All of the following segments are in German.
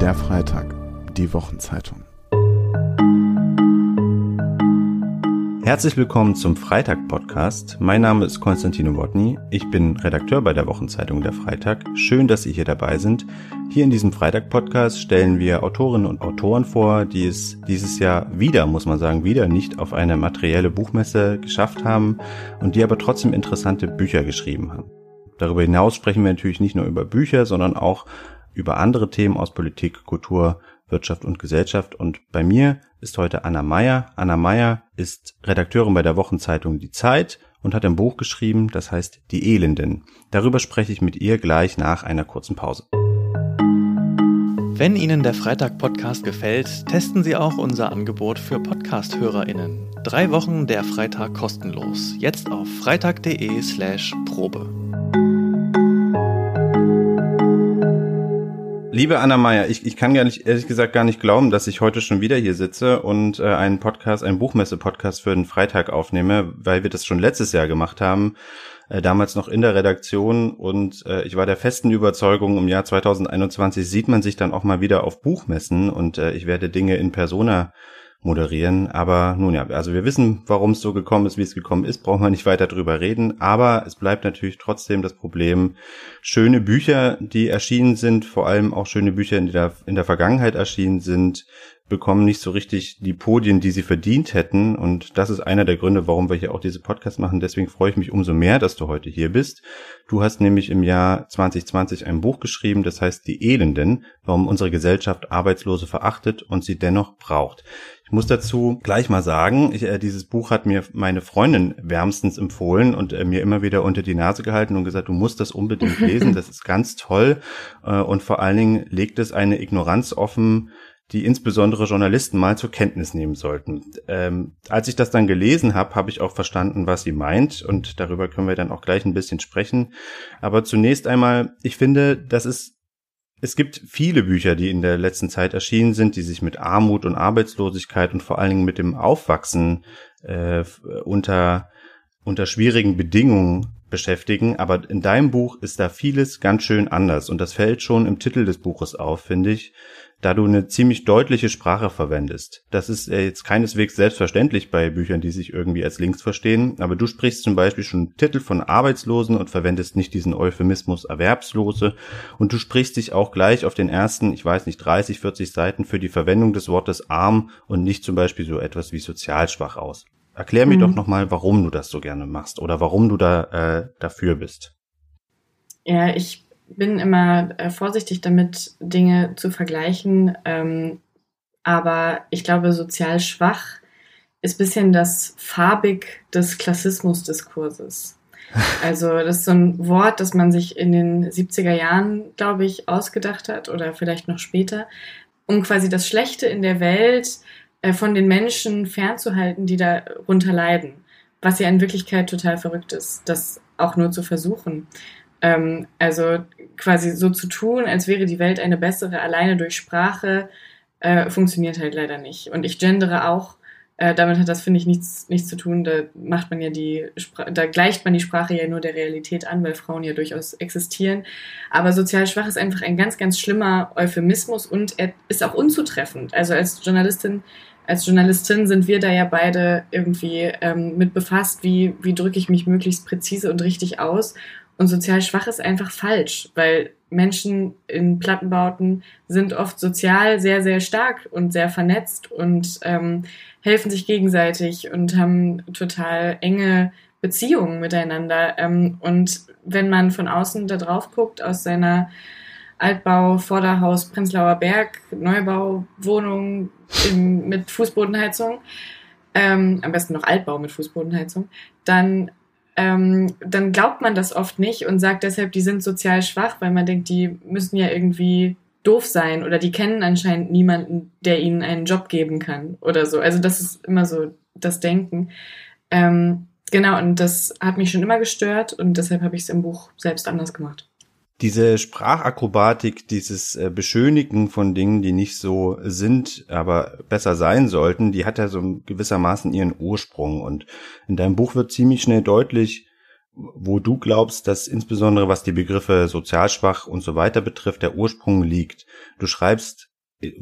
Der Freitag, die Wochenzeitung. Herzlich willkommen zum Freitag-Podcast. Mein Name ist Konstantino Wodny. Ich bin Redakteur bei der Wochenzeitung Der Freitag. Schön, dass Sie hier dabei sind. Hier in diesem Freitag-Podcast stellen wir Autorinnen und Autoren vor, die es dieses Jahr wieder, muss man sagen, wieder nicht auf eine materielle Buchmesse geschafft haben und die aber trotzdem interessante Bücher geschrieben haben. Darüber hinaus sprechen wir natürlich nicht nur über Bücher, sondern auch über andere Themen aus Politik, Kultur, Wirtschaft und Gesellschaft. Und bei mir ist heute Anna Meyer. Anna Meyer ist Redakteurin bei der Wochenzeitung Die Zeit und hat ein Buch geschrieben, das heißt Die Elenden. Darüber spreche ich mit ihr gleich nach einer kurzen Pause. Wenn Ihnen der Freitag-Podcast gefällt, testen Sie auch unser Angebot für Podcast-HörerInnen. Drei Wochen der Freitag kostenlos. Jetzt auf freitag.de slash Probe. Liebe Anna Meyer, ich, ich kann gar nicht, ehrlich gesagt gar nicht glauben, dass ich heute schon wieder hier sitze und äh, einen Podcast, einen Buchmesse-Podcast für den Freitag aufnehme, weil wir das schon letztes Jahr gemacht haben, äh, damals noch in der Redaktion. Und äh, ich war der festen Überzeugung, im Jahr 2021 sieht man sich dann auch mal wieder auf Buchmessen und äh, ich werde Dinge in Persona moderieren. Aber nun ja, also wir wissen, warum es so gekommen ist, wie es gekommen ist, brauchen wir nicht weiter drüber reden. Aber es bleibt natürlich trotzdem das Problem, schöne Bücher, die erschienen sind, vor allem auch schöne Bücher, die da in der Vergangenheit erschienen sind, bekommen nicht so richtig die Podien, die sie verdient hätten. Und das ist einer der Gründe, warum wir hier auch diese Podcast machen. Deswegen freue ich mich umso mehr, dass du heute hier bist. Du hast nämlich im Jahr 2020 ein Buch geschrieben, das heißt Die Elenden, warum unsere Gesellschaft Arbeitslose verachtet und sie dennoch braucht. Ich muss dazu gleich mal sagen, ich, äh, dieses Buch hat mir meine Freundin wärmstens empfohlen und äh, mir immer wieder unter die Nase gehalten und gesagt, du musst das unbedingt lesen, das ist ganz toll äh, und vor allen Dingen legt es eine Ignoranz offen, die insbesondere Journalisten mal zur Kenntnis nehmen sollten. Ähm, als ich das dann gelesen habe, habe ich auch verstanden, was sie meint und darüber können wir dann auch gleich ein bisschen sprechen. Aber zunächst einmal, ich finde, das ist es gibt viele Bücher, die in der letzten Zeit erschienen sind, die sich mit Armut und Arbeitslosigkeit und vor allen Dingen mit dem Aufwachsen äh, unter unter schwierigen Bedingungen beschäftigen, aber in deinem Buch ist da vieles ganz schön anders und das fällt schon im Titel des Buches auf, finde ich da du eine ziemlich deutliche Sprache verwendest. Das ist jetzt keineswegs selbstverständlich bei Büchern, die sich irgendwie als Links verstehen, aber du sprichst zum Beispiel schon Titel von Arbeitslosen und verwendest nicht diesen Euphemismus Erwerbslose und du sprichst dich auch gleich auf den ersten, ich weiß nicht, 30, 40 Seiten für die Verwendung des Wortes arm und nicht zum Beispiel so etwas wie sozial schwach aus. Erklär mir mhm. doch nochmal, warum du das so gerne machst oder warum du da äh, dafür bist. Ja, ich bin immer äh, vorsichtig damit, Dinge zu vergleichen. Ähm, aber ich glaube, sozial schwach ist bisschen das farbig des Klassismusdiskurses. Also das ist so ein Wort, das man sich in den 70er Jahren, glaube ich, ausgedacht hat oder vielleicht noch später, um quasi das Schlechte in der Welt äh, von den Menschen fernzuhalten, die darunter leiden. Was ja in Wirklichkeit total verrückt ist, das auch nur zu versuchen. Ähm, also quasi so zu tun, als wäre die Welt eine bessere, alleine durch Sprache, äh, funktioniert halt leider nicht. Und ich gendere auch. Äh, damit hat das, finde ich, nichts, nichts zu tun. Da macht man ja die, Spra da gleicht man die Sprache ja nur der Realität an, weil Frauen ja durchaus existieren. Aber sozial schwach ist einfach ein ganz, ganz schlimmer Euphemismus und er ist auch unzutreffend. Also als Journalistin als Journalistin sind wir da ja beide irgendwie ähm, mit befasst, wie, wie drücke ich mich möglichst präzise und richtig aus. Und sozial schwach ist einfach falsch, weil Menschen in Plattenbauten sind oft sozial sehr, sehr stark und sehr vernetzt und ähm, helfen sich gegenseitig und haben total enge Beziehungen miteinander. Ähm, und wenn man von außen da drauf guckt, aus seiner Altbau, Vorderhaus, Prenzlauer Berg, Neubau, Wohnung mit Fußbodenheizung, ähm, am besten noch Altbau mit Fußbodenheizung, dann ähm, dann glaubt man das oft nicht und sagt deshalb, die sind sozial schwach, weil man denkt, die müssen ja irgendwie doof sein oder die kennen anscheinend niemanden, der ihnen einen Job geben kann oder so. Also das ist immer so das Denken. Ähm, genau, und das hat mich schon immer gestört und deshalb habe ich es im Buch selbst anders gemacht diese Sprachakrobatik, dieses äh, Beschönigen von Dingen, die nicht so sind, aber besser sein sollten, die hat ja so gewissermaßen ihren Ursprung. Und in deinem Buch wird ziemlich schnell deutlich, wo du glaubst, dass insbesondere was die Begriffe sozial schwach und so weiter betrifft, der Ursprung liegt. Du schreibst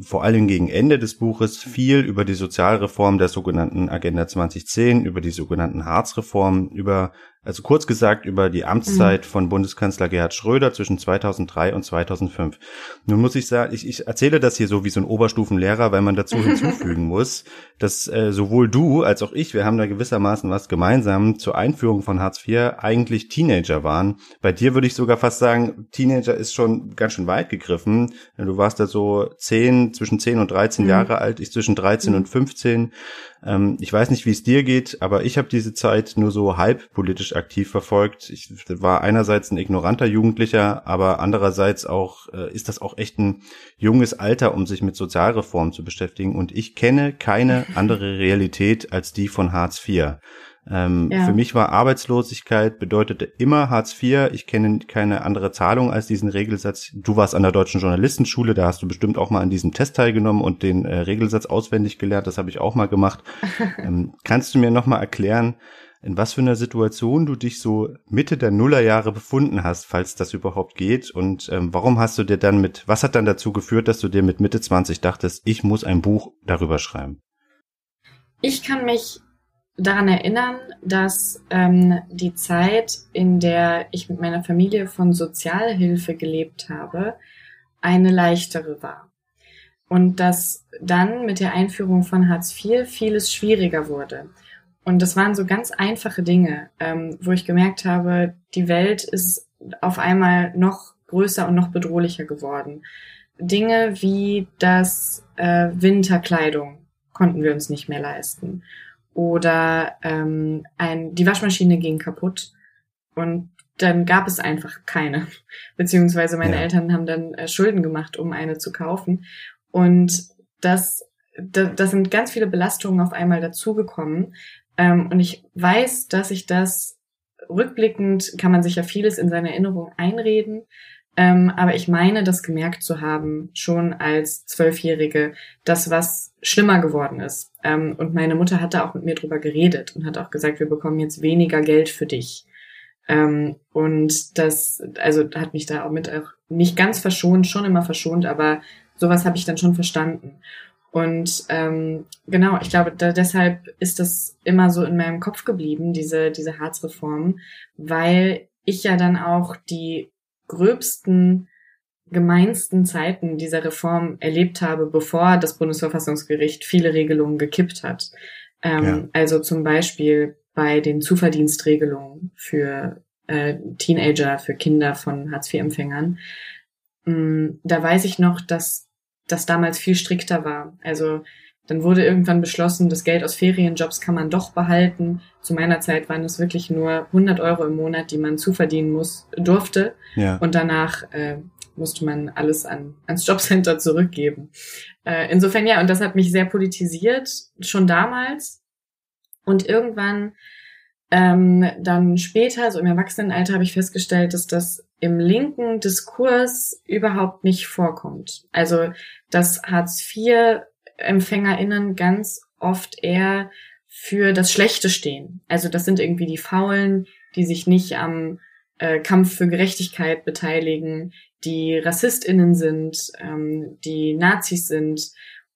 vor allem gegen Ende des Buches viel über die Sozialreform der sogenannten Agenda 2010, über die sogenannten Harz-Reformen, über also kurz gesagt über die Amtszeit mhm. von Bundeskanzler Gerhard Schröder zwischen 2003 und 2005. Nun muss ich sagen, ich, ich erzähle das hier so wie so ein Oberstufenlehrer, weil man dazu hinzufügen muss, dass äh, sowohl du als auch ich, wir haben da gewissermaßen was gemeinsam zur Einführung von Hartz IV eigentlich Teenager waren. Bei dir würde ich sogar fast sagen, Teenager ist schon ganz schön weit gegriffen. Du warst da so zehn, zwischen zehn und 13 mhm. Jahre alt, ich zwischen 13 mhm. und 15. Ähm, ich weiß nicht, wie es dir geht, aber ich habe diese Zeit nur so halb politisch aktiv verfolgt. Ich war einerseits ein ignoranter Jugendlicher, aber andererseits auch äh, ist das auch echt ein junges Alter, um sich mit Sozialreformen zu beschäftigen. Und ich kenne keine andere Realität als die von Hartz IV. Ähm, ja. Für mich war Arbeitslosigkeit bedeutete immer Hartz IV. Ich kenne keine andere Zahlung als diesen Regelsatz. Du warst an der Deutschen Journalistenschule, da hast du bestimmt auch mal an diesem Test teilgenommen und den äh, Regelsatz auswendig gelernt. Das habe ich auch mal gemacht. ähm, kannst du mir noch mal erklären, in was für einer Situation du dich so Mitte der Nullerjahre befunden hast, falls das überhaupt geht? Und ähm, warum hast du dir dann mit, was hat dann dazu geführt, dass du dir mit Mitte 20 dachtest, ich muss ein Buch darüber schreiben? Ich kann mich daran erinnern, dass ähm, die Zeit, in der ich mit meiner Familie von Sozialhilfe gelebt habe, eine leichtere war. Und dass dann mit der Einführung von Hartz IV vieles schwieriger wurde. Und das waren so ganz einfache Dinge, ähm, wo ich gemerkt habe, die Welt ist auf einmal noch größer und noch bedrohlicher geworden. Dinge wie das äh, Winterkleidung konnten wir uns nicht mehr leisten oder ähm, ein, die Waschmaschine ging kaputt und dann gab es einfach keine. Beziehungsweise meine ja. Eltern haben dann äh, Schulden gemacht, um eine zu kaufen. Und das, da, das sind ganz viele Belastungen auf einmal dazugekommen. Ähm, und ich weiß, dass ich das rückblickend kann man sich ja vieles in seine Erinnerung einreden, ähm, aber ich meine, das gemerkt zu haben, schon als Zwölfjährige, dass was schlimmer geworden ist. Ähm, und meine Mutter hatte auch mit mir drüber geredet und hat auch gesagt, wir bekommen jetzt weniger Geld für dich. Ähm, und das, also hat mich da auch mit auch nicht ganz verschont, schon immer verschont, aber sowas habe ich dann schon verstanden. Und ähm, genau, ich glaube, da, deshalb ist das immer so in meinem Kopf geblieben, diese, diese Harzreform, weil ich ja dann auch die gröbsten, gemeinsten Zeiten dieser Reform erlebt habe, bevor das Bundesverfassungsgericht viele Regelungen gekippt hat. Ähm, ja. Also zum Beispiel bei den Zuverdienstregelungen für äh, Teenager, für Kinder von Hartz-IV-Empfängern. Ähm, da weiß ich noch, dass das damals viel strikter war. Also dann wurde irgendwann beschlossen, das Geld aus Ferienjobs kann man doch behalten. Zu meiner Zeit waren es wirklich nur 100 Euro im Monat, die man zuverdienen muss, durfte. Ja. Und danach äh, musste man alles an, ans Jobcenter zurückgeben. Äh, insofern ja, und das hat mich sehr politisiert, schon damals. Und irgendwann ähm, dann später, so im Erwachsenenalter, habe ich festgestellt, dass das im linken Diskurs überhaupt nicht vorkommt. Also, dass Hartz IV EmpfängerInnen ganz oft eher für das Schlechte stehen. Also das sind irgendwie die Faulen, die sich nicht am äh, Kampf für Gerechtigkeit beteiligen, die RassistInnen sind, ähm, die Nazis sind.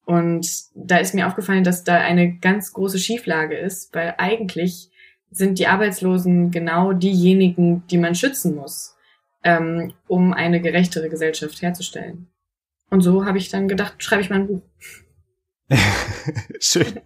Und da ist mir aufgefallen, dass da eine ganz große Schieflage ist, weil eigentlich sind die Arbeitslosen genau diejenigen, die man schützen muss, ähm, um eine gerechtere Gesellschaft herzustellen. Und so habe ich dann gedacht, schreibe ich mal ein Buch. Schön.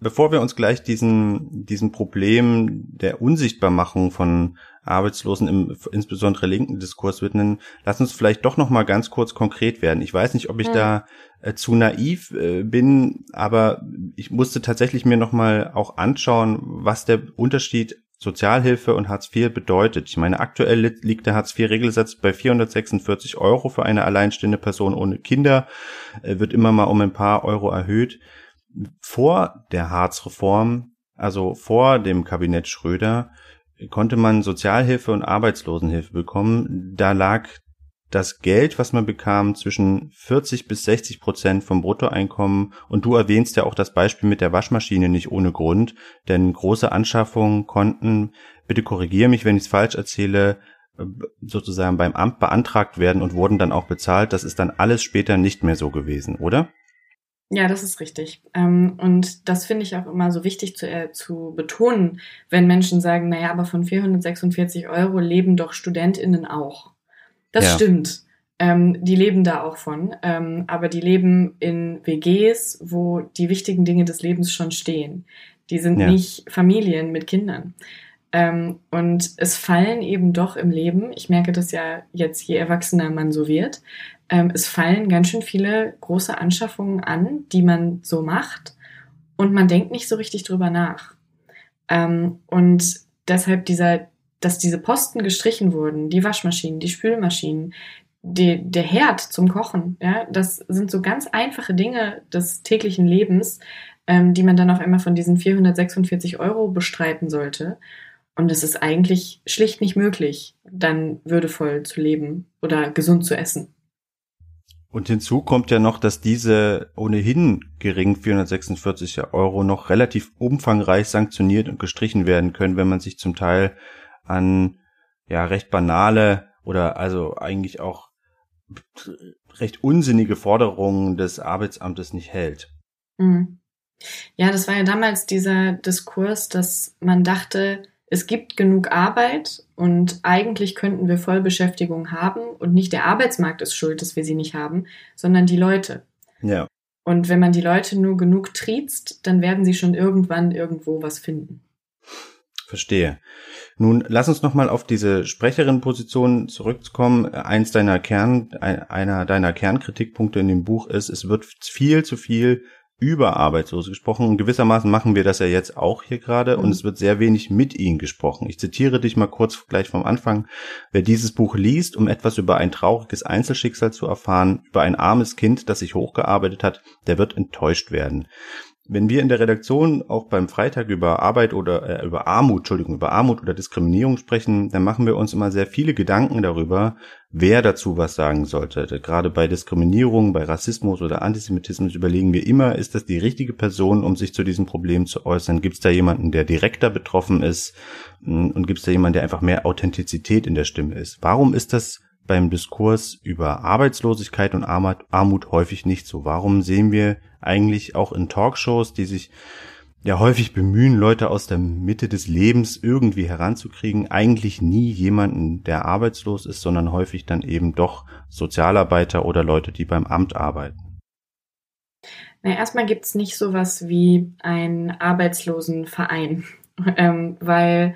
Bevor wir uns gleich diesen, diesen Problem der Unsichtbarmachung von Arbeitslosen im insbesondere linken Diskurs widmen, lass uns vielleicht doch noch mal ganz kurz konkret werden. Ich weiß nicht, ob ich ja. da äh, zu naiv äh, bin, aber ich musste tatsächlich mir noch mal auch anschauen, was der Unterschied Sozialhilfe und Hartz IV bedeutet. Ich meine, aktuell liegt der Hartz IV-Regelsatz bei 446 Euro für eine alleinstehende Person ohne Kinder, wird immer mal um ein paar Euro erhöht. Vor der Hartz-Reform, also vor dem Kabinett Schröder, konnte man Sozialhilfe und Arbeitslosenhilfe bekommen. Da lag das Geld, was man bekam, zwischen 40 bis 60 Prozent vom Bruttoeinkommen. Und du erwähnst ja auch das Beispiel mit der Waschmaschine nicht ohne Grund, denn große Anschaffungen konnten bitte korrigiere mich, wenn ich es falsch erzähle, äh, sozusagen beim Amt beantragt werden und wurden dann auch bezahlt. Das ist dann alles später nicht mehr so gewesen, oder? Ja, das ist richtig. Ähm, und das finde ich auch immer so wichtig zu, äh, zu betonen, wenn Menschen sagen, naja, aber von 446 Euro leben doch StudentInnen auch. Das ja. stimmt. Ähm, die leben da auch von, ähm, aber die leben in WGs, wo die wichtigen Dinge des Lebens schon stehen. Die sind ja. nicht Familien mit Kindern. Ähm, und es fallen eben doch im Leben, ich merke das ja jetzt, je erwachsener man so wird, ähm, es fallen ganz schön viele große Anschaffungen an, die man so macht und man denkt nicht so richtig drüber nach. Ähm, und deshalb dieser, dass diese Posten gestrichen wurden, die Waschmaschinen, die Spülmaschinen, die, der Herd zum Kochen, ja, das sind so ganz einfache Dinge des täglichen Lebens, ähm, die man dann auf einmal von diesen 446 Euro bestreiten sollte. Und es ist eigentlich schlicht nicht möglich, dann würdevoll zu leben oder gesund zu essen. Und hinzu kommt ja noch, dass diese ohnehin gering 446 Euro noch relativ umfangreich sanktioniert und gestrichen werden können, wenn man sich zum Teil an ja recht banale oder also eigentlich auch recht unsinnige Forderungen des Arbeitsamtes nicht hält. Mhm. Ja, das war ja damals dieser Diskurs, dass man dachte, es gibt genug Arbeit und eigentlich könnten wir Vollbeschäftigung haben und nicht der Arbeitsmarkt ist schuld, dass wir sie nicht haben, sondern die Leute. Ja. Und wenn man die Leute nur genug triezt, dann werden sie schon irgendwann irgendwo was finden. Verstehe. Nun lass uns noch mal auf diese Sprecherin-Position zurückkommen. Eins deiner Kern, einer deiner Kernkritikpunkte in dem Buch ist, es wird viel zu viel über Arbeitslose gesprochen. Und gewissermaßen machen wir das ja jetzt auch hier gerade und mhm. es wird sehr wenig mit ihnen gesprochen. Ich zitiere dich mal kurz gleich vom Anfang. Wer dieses Buch liest, um etwas über ein trauriges Einzelschicksal zu erfahren, über ein armes Kind, das sich hochgearbeitet hat, der wird enttäuscht werden wenn wir in der Redaktion auch beim Freitag über Arbeit oder äh, über Armut, Entschuldigung, über Armut oder Diskriminierung sprechen, dann machen wir uns immer sehr viele Gedanken darüber, wer dazu was sagen sollte. Gerade bei Diskriminierung, bei Rassismus oder Antisemitismus überlegen wir immer, ist das die richtige Person, um sich zu diesem Problem zu äußern? Gibt es da jemanden, der direkter betroffen ist? Und gibt es da jemanden, der einfach mehr Authentizität in der Stimme ist? Warum ist das beim Diskurs über Arbeitslosigkeit und Armut häufig nicht so? Warum sehen wir eigentlich auch in Talkshows, die sich ja häufig bemühen, Leute aus der Mitte des Lebens irgendwie heranzukriegen, eigentlich nie jemanden, der arbeitslos ist, sondern häufig dann eben doch Sozialarbeiter oder Leute, die beim Amt arbeiten? Na, erstmal gibt's nicht sowas wie einen Arbeitslosenverein, ähm, weil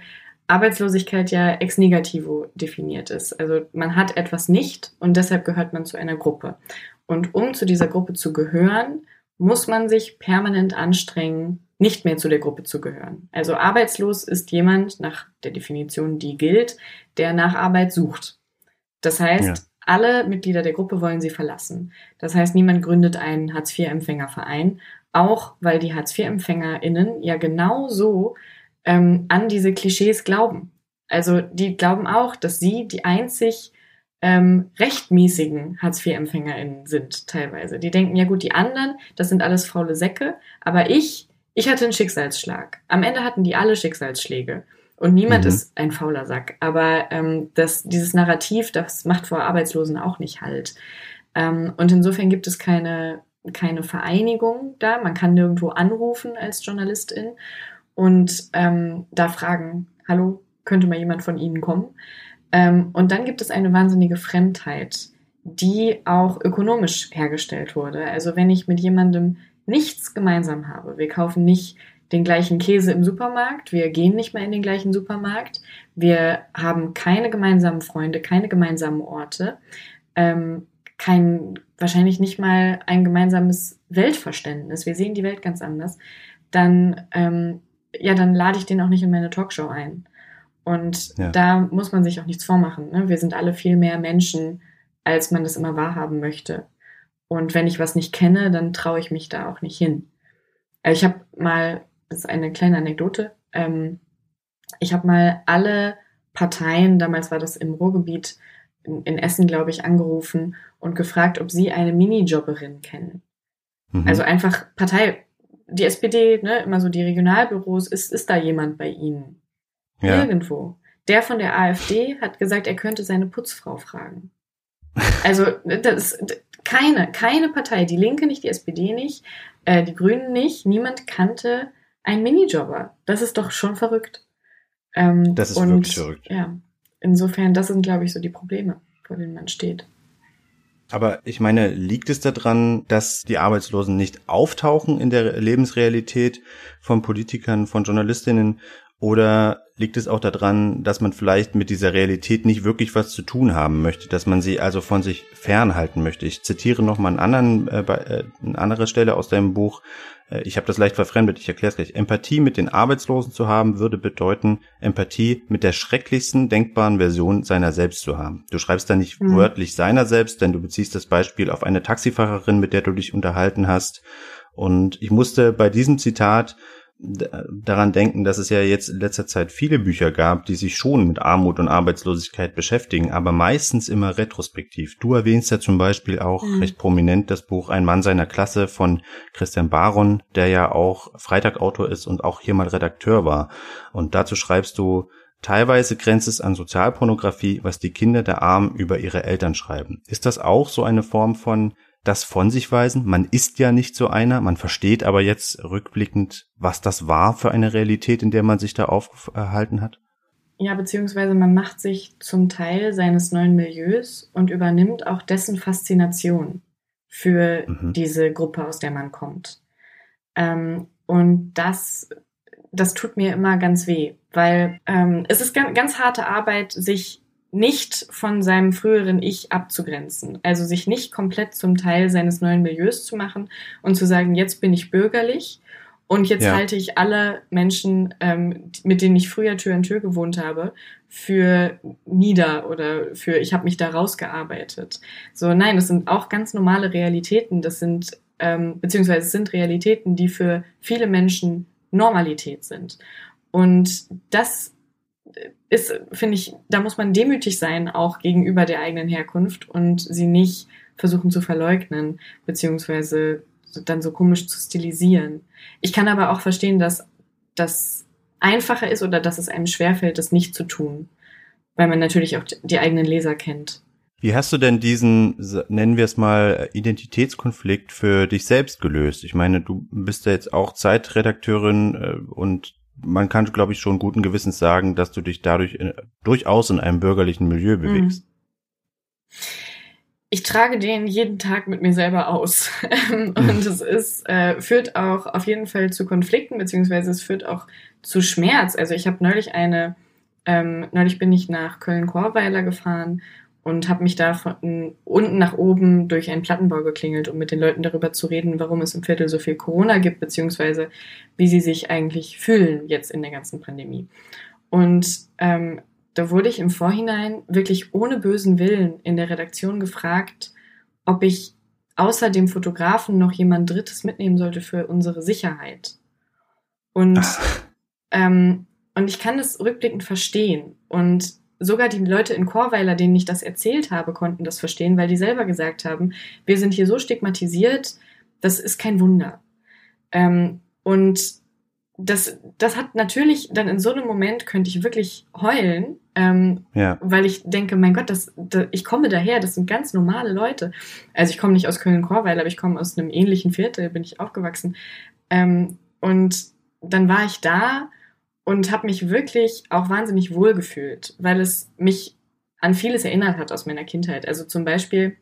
Arbeitslosigkeit ja ex negativo definiert ist. Also man hat etwas nicht und deshalb gehört man zu einer Gruppe. Und um zu dieser Gruppe zu gehören, muss man sich permanent anstrengen, nicht mehr zu der Gruppe zu gehören. Also arbeitslos ist jemand nach der Definition, die gilt, der nach Arbeit sucht. Das heißt, ja. alle Mitglieder der Gruppe wollen sie verlassen. Das heißt, niemand gründet einen Hartz-IV-Empfängerverein, auch weil die Hartz-IV-EmpfängerInnen ja genau so ähm, an diese Klischees glauben. Also die glauben auch, dass sie die einzig ähm, rechtmäßigen Hartz-IV-EmpfängerInnen sind teilweise. Die denken, ja gut, die anderen, das sind alles faule Säcke, aber ich, ich hatte einen Schicksalsschlag. Am Ende hatten die alle Schicksalsschläge. Und niemand mhm. ist ein fauler Sack. Aber ähm, das, dieses Narrativ, das macht vor Arbeitslosen auch nicht halt. Ähm, und insofern gibt es keine, keine Vereinigung da. Man kann nirgendwo anrufen als Journalistin und ähm, da fragen, hallo, könnte mal jemand von Ihnen kommen? Ähm, und dann gibt es eine wahnsinnige Fremdheit, die auch ökonomisch hergestellt wurde. Also wenn ich mit jemandem nichts gemeinsam habe, wir kaufen nicht den gleichen Käse im Supermarkt, wir gehen nicht mehr in den gleichen Supermarkt, wir haben keine gemeinsamen Freunde, keine gemeinsamen Orte, ähm, kein, wahrscheinlich nicht mal ein gemeinsames Weltverständnis, wir sehen die Welt ganz anders, dann ähm, ja, dann lade ich den auch nicht in meine Talkshow ein. Und ja. da muss man sich auch nichts vormachen. Ne? Wir sind alle viel mehr Menschen, als man das immer wahrhaben möchte. Und wenn ich was nicht kenne, dann traue ich mich da auch nicht hin. Also ich habe mal, das ist eine kleine Anekdote, ähm, ich habe mal alle Parteien, damals war das im Ruhrgebiet in, in Essen, glaube ich, angerufen und gefragt, ob sie eine Minijobberin kennen. Mhm. Also einfach Partei, die SPD, ne, immer so die Regionalbüros, ist, ist da jemand bei Ihnen? Ja. Nirgendwo. Der von der AfD hat gesagt, er könnte seine Putzfrau fragen. Also das ist keine, keine Partei, die Linke nicht, die SPD nicht, äh, die Grünen nicht, niemand kannte einen Minijobber. Das ist doch schon verrückt. Ähm, das ist und, wirklich verrückt. Ja, insofern, das sind, glaube ich, so die Probleme, vor denen man steht. Aber ich meine, liegt es daran, dass die Arbeitslosen nicht auftauchen in der Lebensrealität von Politikern, von Journalistinnen oder liegt es auch daran, dass man vielleicht mit dieser Realität nicht wirklich was zu tun haben möchte, dass man sie also von sich fernhalten möchte? Ich zitiere nochmal einen anderen, äh, äh, eine andere Stelle aus deinem Buch. Äh, ich habe das leicht verfremdet, ich erkläre es gleich. Empathie mit den Arbeitslosen zu haben, würde bedeuten, Empathie mit der schrecklichsten denkbaren Version seiner selbst zu haben. Du schreibst da nicht mhm. wörtlich seiner selbst, denn du beziehst das Beispiel auf eine Taxifahrerin, mit der du dich unterhalten hast. Und ich musste bei diesem Zitat daran denken, dass es ja jetzt in letzter Zeit viele Bücher gab, die sich schon mit Armut und Arbeitslosigkeit beschäftigen, aber meistens immer retrospektiv. Du erwähnst ja zum Beispiel auch mhm. recht prominent das Buch Ein Mann seiner Klasse von Christian Baron, der ja auch Freitagautor ist und auch hier mal Redakteur war. Und dazu schreibst du, Teilweise grenzt es an Sozialpornografie, was die Kinder der Armen über ihre Eltern schreiben. Ist das auch so eine Form von das von sich weisen. Man ist ja nicht so einer, man versteht aber jetzt rückblickend, was das war für eine Realität, in der man sich da aufgehalten hat. Ja, beziehungsweise man macht sich zum Teil seines neuen Milieus und übernimmt auch dessen Faszination für mhm. diese Gruppe, aus der man kommt. Ähm, und das, das tut mir immer ganz weh, weil ähm, es ist ganz, ganz harte Arbeit, sich nicht von seinem früheren Ich abzugrenzen. Also sich nicht komplett zum Teil seines neuen Milieus zu machen und zu sagen, jetzt bin ich bürgerlich und jetzt ja. halte ich alle Menschen, ähm, mit denen ich früher Tür in Tür gewohnt habe, für nieder oder für ich habe mich da rausgearbeitet. So, nein, das sind auch ganz normale Realitäten. Das sind, ähm, beziehungsweise es sind Realitäten, die für viele Menschen Normalität sind. Und das ist, finde ich, da muss man demütig sein, auch gegenüber der eigenen Herkunft und sie nicht versuchen zu verleugnen, beziehungsweise dann so komisch zu stilisieren. Ich kann aber auch verstehen, dass das einfacher ist oder dass es einem schwerfällt, das nicht zu tun, weil man natürlich auch die eigenen Leser kennt. Wie hast du denn diesen, nennen wir es mal, Identitätskonflikt für dich selbst gelöst? Ich meine, du bist ja jetzt auch Zeitredakteurin äh, und man kann, glaube ich, schon guten Gewissens sagen, dass du dich dadurch in, durchaus in einem bürgerlichen Milieu mhm. bewegst. Ich trage den jeden Tag mit mir selber aus. und es ist, äh, führt auch auf jeden Fall zu Konflikten, beziehungsweise es führt auch zu Schmerz. Also ich habe neulich eine, ähm, neulich bin ich nach Köln-Chorweiler gefahren und habe mich da von unten nach oben durch einen Plattenbau geklingelt, um mit den Leuten darüber zu reden, warum es im Viertel so viel Corona gibt, beziehungsweise wie sie sich eigentlich fühlen jetzt in der ganzen Pandemie. Und ähm, da wurde ich im Vorhinein wirklich ohne bösen Willen in der Redaktion gefragt, ob ich außer dem Fotografen noch jemand Drittes mitnehmen sollte für unsere Sicherheit. Und, ähm, und ich kann das rückblickend verstehen. Und sogar die Leute in Chorweiler, denen ich das erzählt habe, konnten das verstehen, weil die selber gesagt haben, wir sind hier so stigmatisiert, das ist kein Wunder. Ähm, und das, das hat natürlich dann in so einem Moment könnte ich wirklich heulen, ähm, ja. weil ich denke, mein Gott, das, das, ich komme daher, das sind ganz normale Leute. Also ich komme nicht aus Köln-Chorweiler, aber ich komme aus einem ähnlichen Viertel, bin ich aufgewachsen. Ähm, und dann war ich da und habe mich wirklich auch wahnsinnig wohl gefühlt, weil es mich an vieles erinnert hat aus meiner Kindheit. Also zum Beispiel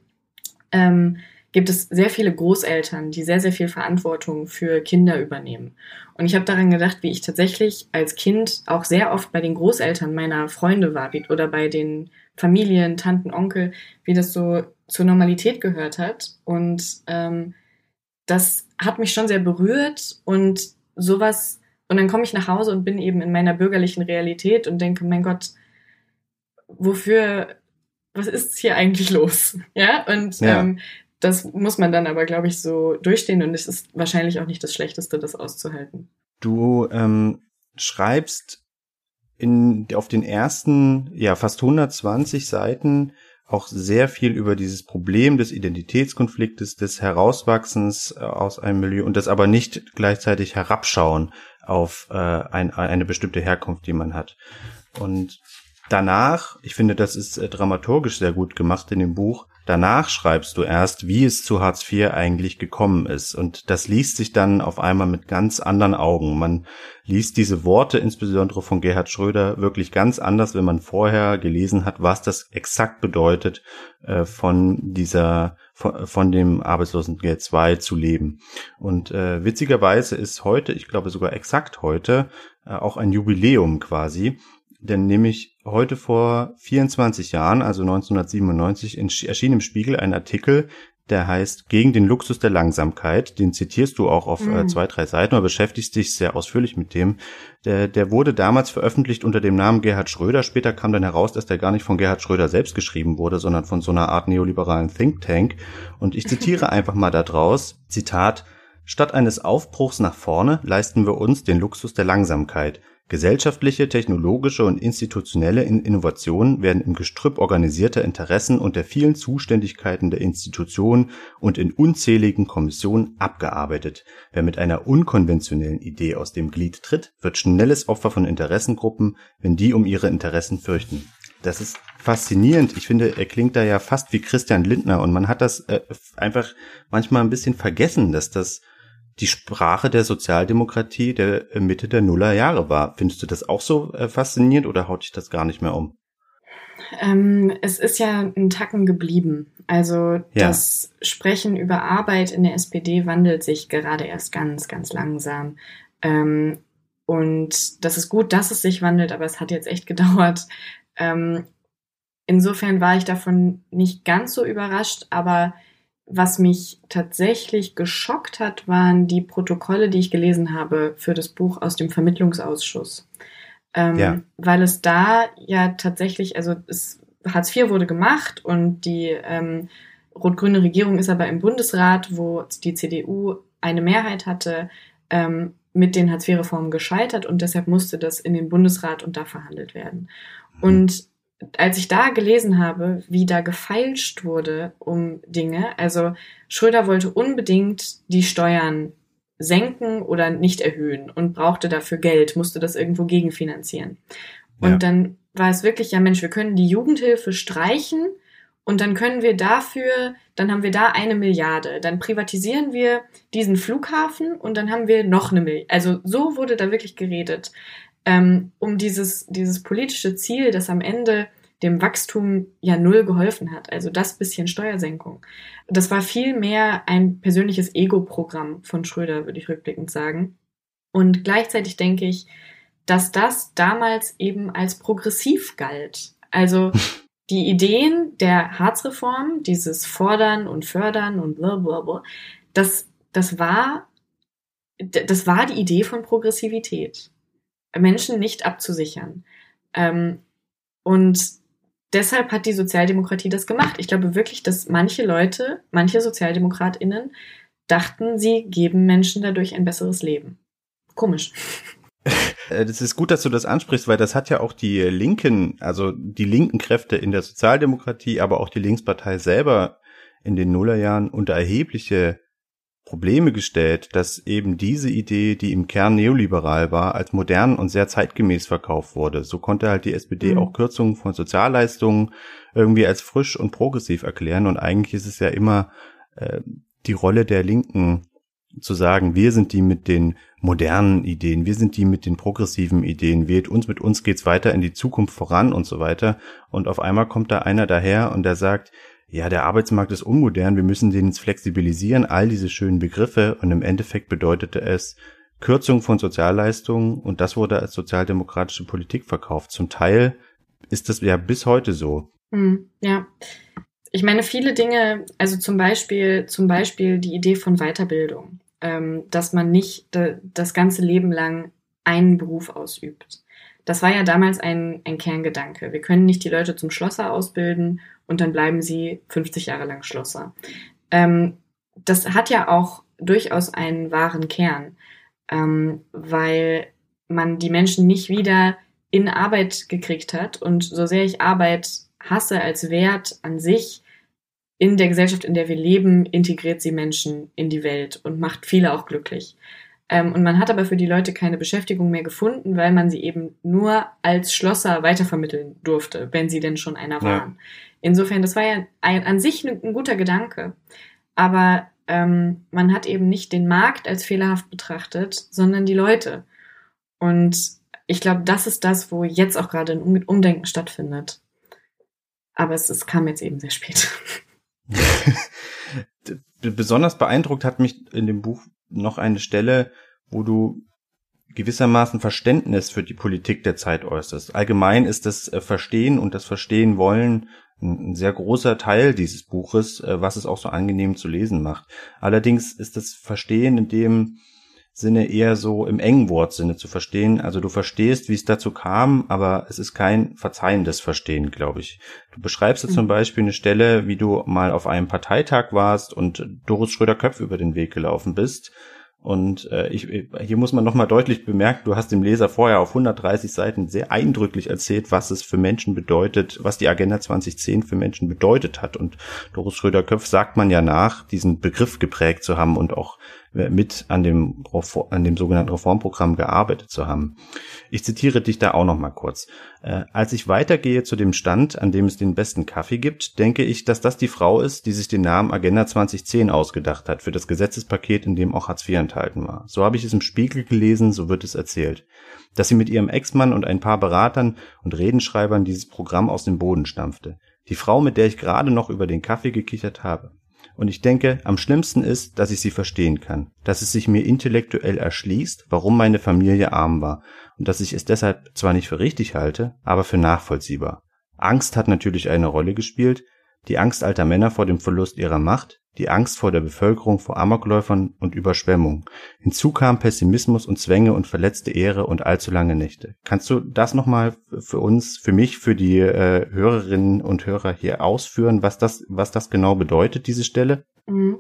ähm, gibt es sehr viele Großeltern, die sehr, sehr viel Verantwortung für Kinder übernehmen. Und ich habe daran gedacht, wie ich tatsächlich als Kind auch sehr oft bei den Großeltern meiner Freunde war oder bei den Familien, Tanten, Onkel, wie das so zur Normalität gehört hat. Und ähm, das hat mich schon sehr berührt und sowas und dann komme ich nach Hause und bin eben in meiner bürgerlichen Realität und denke, mein Gott, wofür, was ist hier eigentlich los? Ja, und ja. Ähm, das muss man dann aber, glaube ich, so durchstehen und es ist wahrscheinlich auch nicht das Schlechteste, das auszuhalten. Du ähm, schreibst in, auf den ersten, ja, fast 120 Seiten auch sehr viel über dieses Problem des Identitätskonfliktes, des Herauswachsens äh, aus einem Milieu und das aber nicht gleichzeitig herabschauen auf äh, ein, eine bestimmte Herkunft, die man hat. Und danach, ich finde, das ist äh, dramaturgisch sehr gut gemacht in dem Buch, danach schreibst du erst, wie es zu Hartz IV eigentlich gekommen ist. Und das liest sich dann auf einmal mit ganz anderen Augen. Man liest diese Worte, insbesondere von Gerhard Schröder, wirklich ganz anders, wenn man vorher gelesen hat, was das exakt bedeutet, äh, von dieser, von, von dem Arbeitslosengeld 2 zu leben. Und äh, witzigerweise ist heute, ich glaube sogar exakt heute, äh, auch ein Jubiläum quasi denn nämlich heute vor 24 Jahren, also 1997, erschien im Spiegel ein Artikel, der heißt Gegen den Luxus der Langsamkeit. Den zitierst du auch auf äh, mhm. zwei, drei Seiten, aber beschäftigst dich sehr ausführlich mit dem. Der, der wurde damals veröffentlicht unter dem Namen Gerhard Schröder. Später kam dann heraus, dass der gar nicht von Gerhard Schröder selbst geschrieben wurde, sondern von so einer Art neoliberalen Think Tank. Und ich zitiere einfach mal daraus, Zitat, Statt eines Aufbruchs nach vorne leisten wir uns den Luxus der Langsamkeit. Gesellschaftliche, technologische und institutionelle Innovationen werden im Gestrüpp organisierter Interessen und der vielen Zuständigkeiten der Institutionen und in unzähligen Kommissionen abgearbeitet. Wer mit einer unkonventionellen Idee aus dem Glied tritt, wird schnelles Opfer von Interessengruppen, wenn die um ihre Interessen fürchten. Das ist faszinierend. Ich finde, er klingt da ja fast wie Christian Lindner und man hat das äh, einfach manchmal ein bisschen vergessen, dass das die Sprache der Sozialdemokratie der Mitte der Nullerjahre war. Findest du das auch so äh, faszinierend oder haut dich das gar nicht mehr um? Ähm, es ist ja ein Tacken geblieben. Also ja. das Sprechen über Arbeit in der SPD wandelt sich gerade erst ganz, ganz langsam. Ähm, und das ist gut, dass es sich wandelt, aber es hat jetzt echt gedauert. Ähm, insofern war ich davon nicht ganz so überrascht, aber was mich tatsächlich geschockt hat, waren die Protokolle, die ich gelesen habe für das Buch aus dem Vermittlungsausschuss. Ähm, ja. Weil es da ja tatsächlich, also es, Hartz IV wurde gemacht und die ähm, rot-grüne Regierung ist aber im Bundesrat, wo die CDU eine Mehrheit hatte, ähm, mit den Hartz-IV-Reformen gescheitert und deshalb musste das in den Bundesrat und da verhandelt werden. Mhm. Und als ich da gelesen habe, wie da gefeilscht wurde um Dinge, also Schröder wollte unbedingt die Steuern senken oder nicht erhöhen und brauchte dafür Geld, musste das irgendwo gegenfinanzieren. Und ja. dann war es wirklich, ja Mensch, wir können die Jugendhilfe streichen und dann können wir dafür, dann haben wir da eine Milliarde. Dann privatisieren wir diesen Flughafen und dann haben wir noch eine Milliarde. Also so wurde da wirklich geredet ähm, um dieses, dieses politische Ziel, das am Ende dem Wachstum ja null geholfen hat. Also das bisschen Steuersenkung. Das war viel mehr ein persönliches Ego-Programm von Schröder, würde ich rückblickend sagen. Und gleichzeitig denke ich, dass das damals eben als progressiv galt. Also die Ideen der Harzreform, dieses Fordern und Fördern und blablabla, das, das war, das war die Idee von Progressivität. Menschen nicht abzusichern. Ähm, und deshalb hat die Sozialdemokratie das gemacht. Ich glaube wirklich, dass manche Leute, manche SozialdemokratInnen dachten, sie geben Menschen dadurch ein besseres Leben. Komisch. Äh, das ist gut, dass du das ansprichst, weil das hat ja auch die linken, also die linken Kräfte in der Sozialdemokratie, aber auch die Linkspartei selber in den Nullerjahren unter erhebliche Probleme gestellt, dass eben diese Idee, die im Kern neoliberal war, als modern und sehr zeitgemäß verkauft wurde. So konnte halt die SPD mhm. auch Kürzungen von Sozialleistungen irgendwie als frisch und progressiv erklären. Und eigentlich ist es ja immer äh, die Rolle der Linken zu sagen, wir sind die mit den modernen Ideen, wir sind die mit den progressiven Ideen, wählt uns, mit uns geht's weiter in die Zukunft voran und so weiter. Und auf einmal kommt da einer daher und der sagt, ja, der Arbeitsmarkt ist unmodern, wir müssen den jetzt flexibilisieren, all diese schönen Begriffe und im Endeffekt bedeutete es Kürzung von Sozialleistungen und das wurde als sozialdemokratische Politik verkauft. Zum Teil ist das ja bis heute so. Hm, ja. Ich meine, viele Dinge, also zum Beispiel, zum Beispiel die Idee von Weiterbildung, ähm, dass man nicht das ganze Leben lang einen Beruf ausübt. Das war ja damals ein, ein Kerngedanke. Wir können nicht die Leute zum Schlosser ausbilden und dann bleiben sie 50 Jahre lang Schlosser. Ähm, das hat ja auch durchaus einen wahren Kern, ähm, weil man die Menschen nicht wieder in Arbeit gekriegt hat. Und so sehr ich Arbeit hasse als Wert an sich, in der Gesellschaft, in der wir leben, integriert sie Menschen in die Welt und macht viele auch glücklich. Ähm, und man hat aber für die Leute keine Beschäftigung mehr gefunden, weil man sie eben nur als Schlosser weitervermitteln durfte, wenn sie denn schon einer waren. Insofern, das war ja ein, an sich ein, ein guter Gedanke. Aber ähm, man hat eben nicht den Markt als fehlerhaft betrachtet, sondern die Leute. Und ich glaube, das ist das, wo jetzt auch gerade ein Umdenken stattfindet. Aber es, es kam jetzt eben sehr spät. Besonders beeindruckt hat mich in dem Buch noch eine Stelle, wo du gewissermaßen Verständnis für die Politik der Zeit äußerst. Allgemein ist das äh, Verstehen und das Verstehen wollen ein sehr großer Teil dieses Buches, äh, was es auch so angenehm zu lesen macht. Allerdings ist das Verstehen in dem Sinne eher so im engen Wortsinne zu verstehen. Also du verstehst, wie es dazu kam, aber es ist kein verzeihendes Verstehen, glaube ich. Du beschreibst jetzt mhm. zum Beispiel eine Stelle, wie du mal auf einem Parteitag warst und Doris Schröder-Köpf über den Weg gelaufen bist und äh, ich, hier muss man nochmal deutlich bemerken, du hast dem Leser vorher auf 130 Seiten sehr eindrücklich erzählt, was es für Menschen bedeutet, was die Agenda 2010 für Menschen bedeutet hat. Und Doris Schröder-Köpf sagt man ja nach, diesen Begriff geprägt zu haben und auch mit an dem, an dem sogenannten Reformprogramm gearbeitet zu haben. Ich zitiere dich da auch noch mal kurz. Äh, als ich weitergehe zu dem Stand, an dem es den besten Kaffee gibt, denke ich, dass das die Frau ist, die sich den Namen Agenda 2010 ausgedacht hat für das Gesetzespaket, in dem auch Hartz IV enthalten war. So habe ich es im Spiegel gelesen, so wird es erzählt. Dass sie mit ihrem Ex-Mann und ein paar Beratern und Redenschreibern dieses Programm aus dem Boden stampfte. Die Frau, mit der ich gerade noch über den Kaffee gekichert habe. Und ich denke, am schlimmsten ist, dass ich sie verstehen kann, dass es sich mir intellektuell erschließt, warum meine Familie arm war und dass ich es deshalb zwar nicht für richtig halte, aber für nachvollziehbar. Angst hat natürlich eine Rolle gespielt, die Angst alter Männer vor dem Verlust ihrer Macht, die Angst vor der Bevölkerung vor Amokläufern und Überschwemmung. Hinzu kam Pessimismus und Zwänge und verletzte Ehre und allzu lange Nächte. Kannst du das nochmal für uns, für mich, für die äh, Hörerinnen und Hörer hier ausführen, was das, was das genau bedeutet, diese Stelle? Mhm.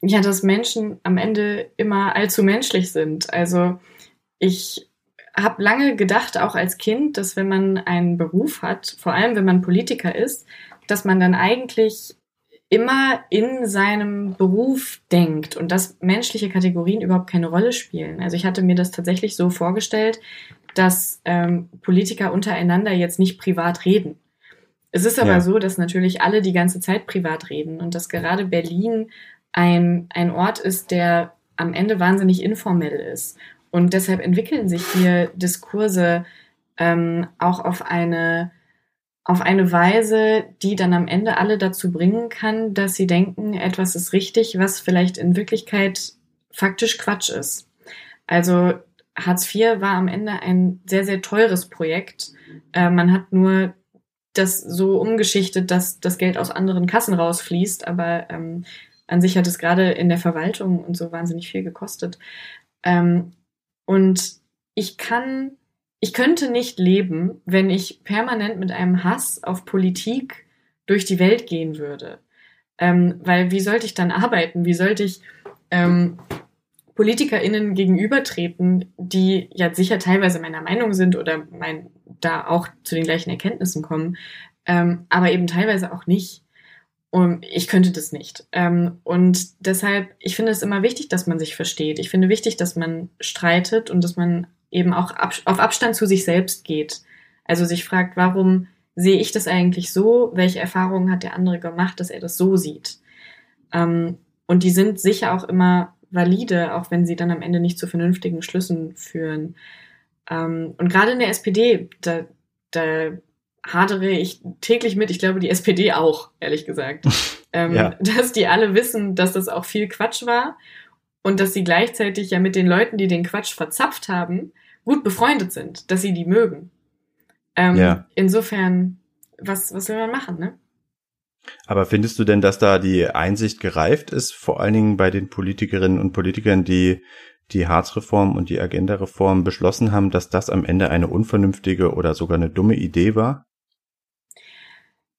Ja, dass Menschen am Ende immer allzu menschlich sind. Also ich habe lange gedacht, auch als Kind, dass wenn man einen Beruf hat, vor allem wenn man Politiker ist, dass man dann eigentlich immer in seinem Beruf denkt und dass menschliche Kategorien überhaupt keine Rolle spielen. Also ich hatte mir das tatsächlich so vorgestellt, dass ähm, Politiker untereinander jetzt nicht privat reden. Es ist aber ja. so, dass natürlich alle die ganze Zeit privat reden und dass gerade Berlin ein, ein Ort ist, der am Ende wahnsinnig informell ist. Und deshalb entwickeln sich hier Diskurse ähm, auch auf eine auf eine Weise, die dann am Ende alle dazu bringen kann, dass sie denken, etwas ist richtig, was vielleicht in Wirklichkeit faktisch Quatsch ist. Also Hartz IV war am Ende ein sehr, sehr teures Projekt. Äh, man hat nur das so umgeschichtet, dass das Geld aus anderen Kassen rausfließt, aber ähm, an sich hat es gerade in der Verwaltung und so wahnsinnig viel gekostet. Ähm, und ich kann ich könnte nicht leben, wenn ich permanent mit einem Hass auf Politik durch die Welt gehen würde. Ähm, weil wie sollte ich dann arbeiten? Wie sollte ich ähm, PolitikerInnen gegenübertreten, die ja sicher teilweise meiner Meinung sind oder mein, da auch zu den gleichen Erkenntnissen kommen, ähm, aber eben teilweise auch nicht. Und ich könnte das nicht. Ähm, und deshalb, ich finde es immer wichtig, dass man sich versteht. Ich finde wichtig, dass man streitet und dass man eben auch ab, auf Abstand zu sich selbst geht. Also sich fragt, warum sehe ich das eigentlich so? Welche Erfahrungen hat der andere gemacht, dass er das so sieht? Ähm, und die sind sicher auch immer valide, auch wenn sie dann am Ende nicht zu vernünftigen Schlüssen führen. Ähm, und gerade in der SPD, da, da hadere ich täglich mit, ich glaube die SPD auch, ehrlich gesagt, ähm, ja. dass die alle wissen, dass das auch viel Quatsch war und dass sie gleichzeitig ja mit den Leuten, die den Quatsch verzapft haben, gut befreundet sind, dass sie die mögen. Ähm, ja. Insofern, was, was will man machen, ne? Aber findest du denn, dass da die Einsicht gereift ist, vor allen Dingen bei den Politikerinnen und Politikern, die die Harzreform und die Agenda-Reform beschlossen haben, dass das am Ende eine unvernünftige oder sogar eine dumme Idee war?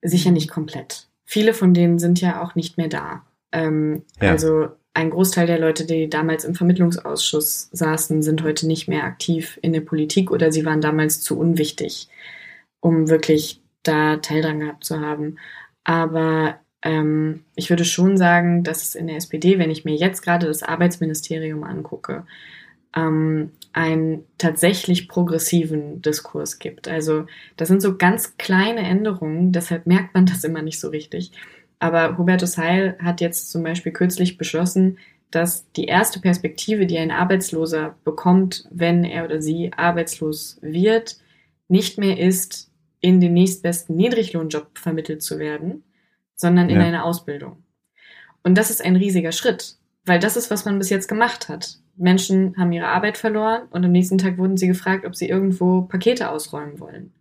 Sicher nicht komplett. Viele von denen sind ja auch nicht mehr da. Ähm, ja. Also ein Großteil der Leute, die damals im Vermittlungsausschuss saßen, sind heute nicht mehr aktiv in der Politik oder sie waren damals zu unwichtig, um wirklich da Teil dran gehabt zu haben. Aber ähm, ich würde schon sagen, dass es in der SPD, wenn ich mir jetzt gerade das Arbeitsministerium angucke, ähm, einen tatsächlich progressiven Diskurs gibt. Also das sind so ganz kleine Änderungen, deshalb merkt man das immer nicht so richtig. Aber Hubertus Heil hat jetzt zum Beispiel kürzlich beschlossen, dass die erste Perspektive, die ein Arbeitsloser bekommt, wenn er oder sie arbeitslos wird, nicht mehr ist, in den nächstbesten Niedriglohnjob vermittelt zu werden, sondern in ja. eine Ausbildung. Und das ist ein riesiger Schritt, weil das ist, was man bis jetzt gemacht hat. Menschen haben ihre Arbeit verloren und am nächsten Tag wurden sie gefragt, ob sie irgendwo Pakete ausräumen wollen.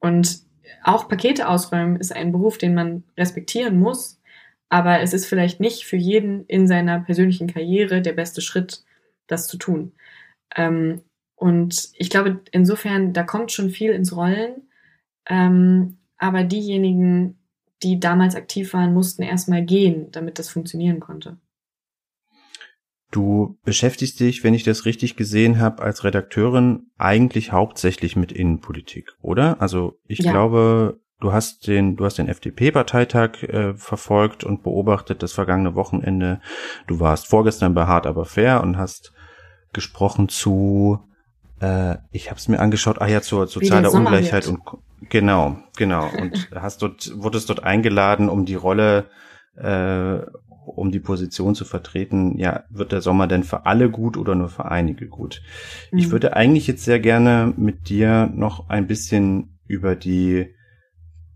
Und auch Pakete ausräumen ist ein Beruf, den man respektieren muss, aber es ist vielleicht nicht für jeden in seiner persönlichen Karriere der beste Schritt, das zu tun. Ähm, und ich glaube, insofern, da kommt schon viel ins Rollen, ähm, aber diejenigen, die damals aktiv waren, mussten erstmal gehen, damit das funktionieren konnte. Du beschäftigst dich, wenn ich das richtig gesehen habe, als Redakteurin eigentlich hauptsächlich mit Innenpolitik, oder? Also ich ja. glaube, du hast den, du hast den FDP-Parteitag äh, verfolgt und beobachtet das vergangene Wochenende. Du warst vorgestern bei Hart aber fair und hast gesprochen zu, äh, ich habe es mir angeschaut, ah ja, zur sozialer Ungleichheit und genau, genau. Und hast dort, wurdest dort eingeladen, um die Rolle äh, um die Position zu vertreten, ja, wird der Sommer denn für alle gut oder nur für einige gut? Mhm. Ich würde eigentlich jetzt sehr gerne mit dir noch ein bisschen über die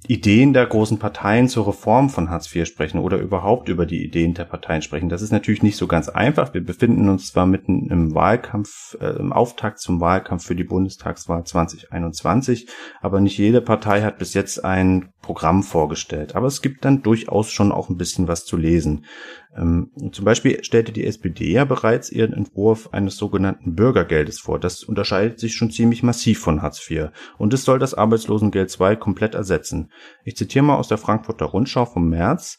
Ideen der großen Parteien zur Reform von Hartz IV sprechen oder überhaupt über die Ideen der Parteien sprechen. Das ist natürlich nicht so ganz einfach. Wir befinden uns zwar mitten im Wahlkampf, äh, im Auftakt zum Wahlkampf für die Bundestagswahl 2021, aber nicht jede Partei hat bis jetzt ein Programm vorgestellt. Aber es gibt dann durchaus schon auch ein bisschen was zu lesen. Ähm, zum Beispiel stellte die SPD ja bereits ihren Entwurf eines sogenannten Bürgergeldes vor. Das unterscheidet sich schon ziemlich massiv von Hartz IV. Und es soll das Arbeitslosengeld II komplett ersetzen. Ich zitiere mal aus der Frankfurter Rundschau vom März.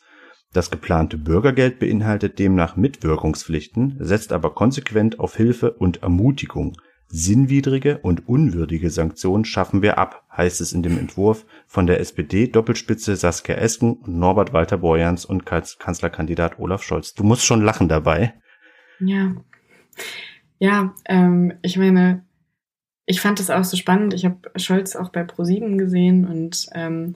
Das geplante Bürgergeld beinhaltet demnach Mitwirkungspflichten, setzt aber konsequent auf Hilfe und Ermutigung. Sinnwidrige und unwürdige Sanktionen schaffen wir ab, heißt es in dem Entwurf von der SPD-Doppelspitze Saskia Esken und Norbert Walter Borjans und Kanzlerkandidat Olaf Scholz. Du musst schon lachen dabei. Ja. Ja, ähm, ich meine, ich fand das auch so spannend. Ich habe Scholz auch bei ProSieben gesehen und ähm,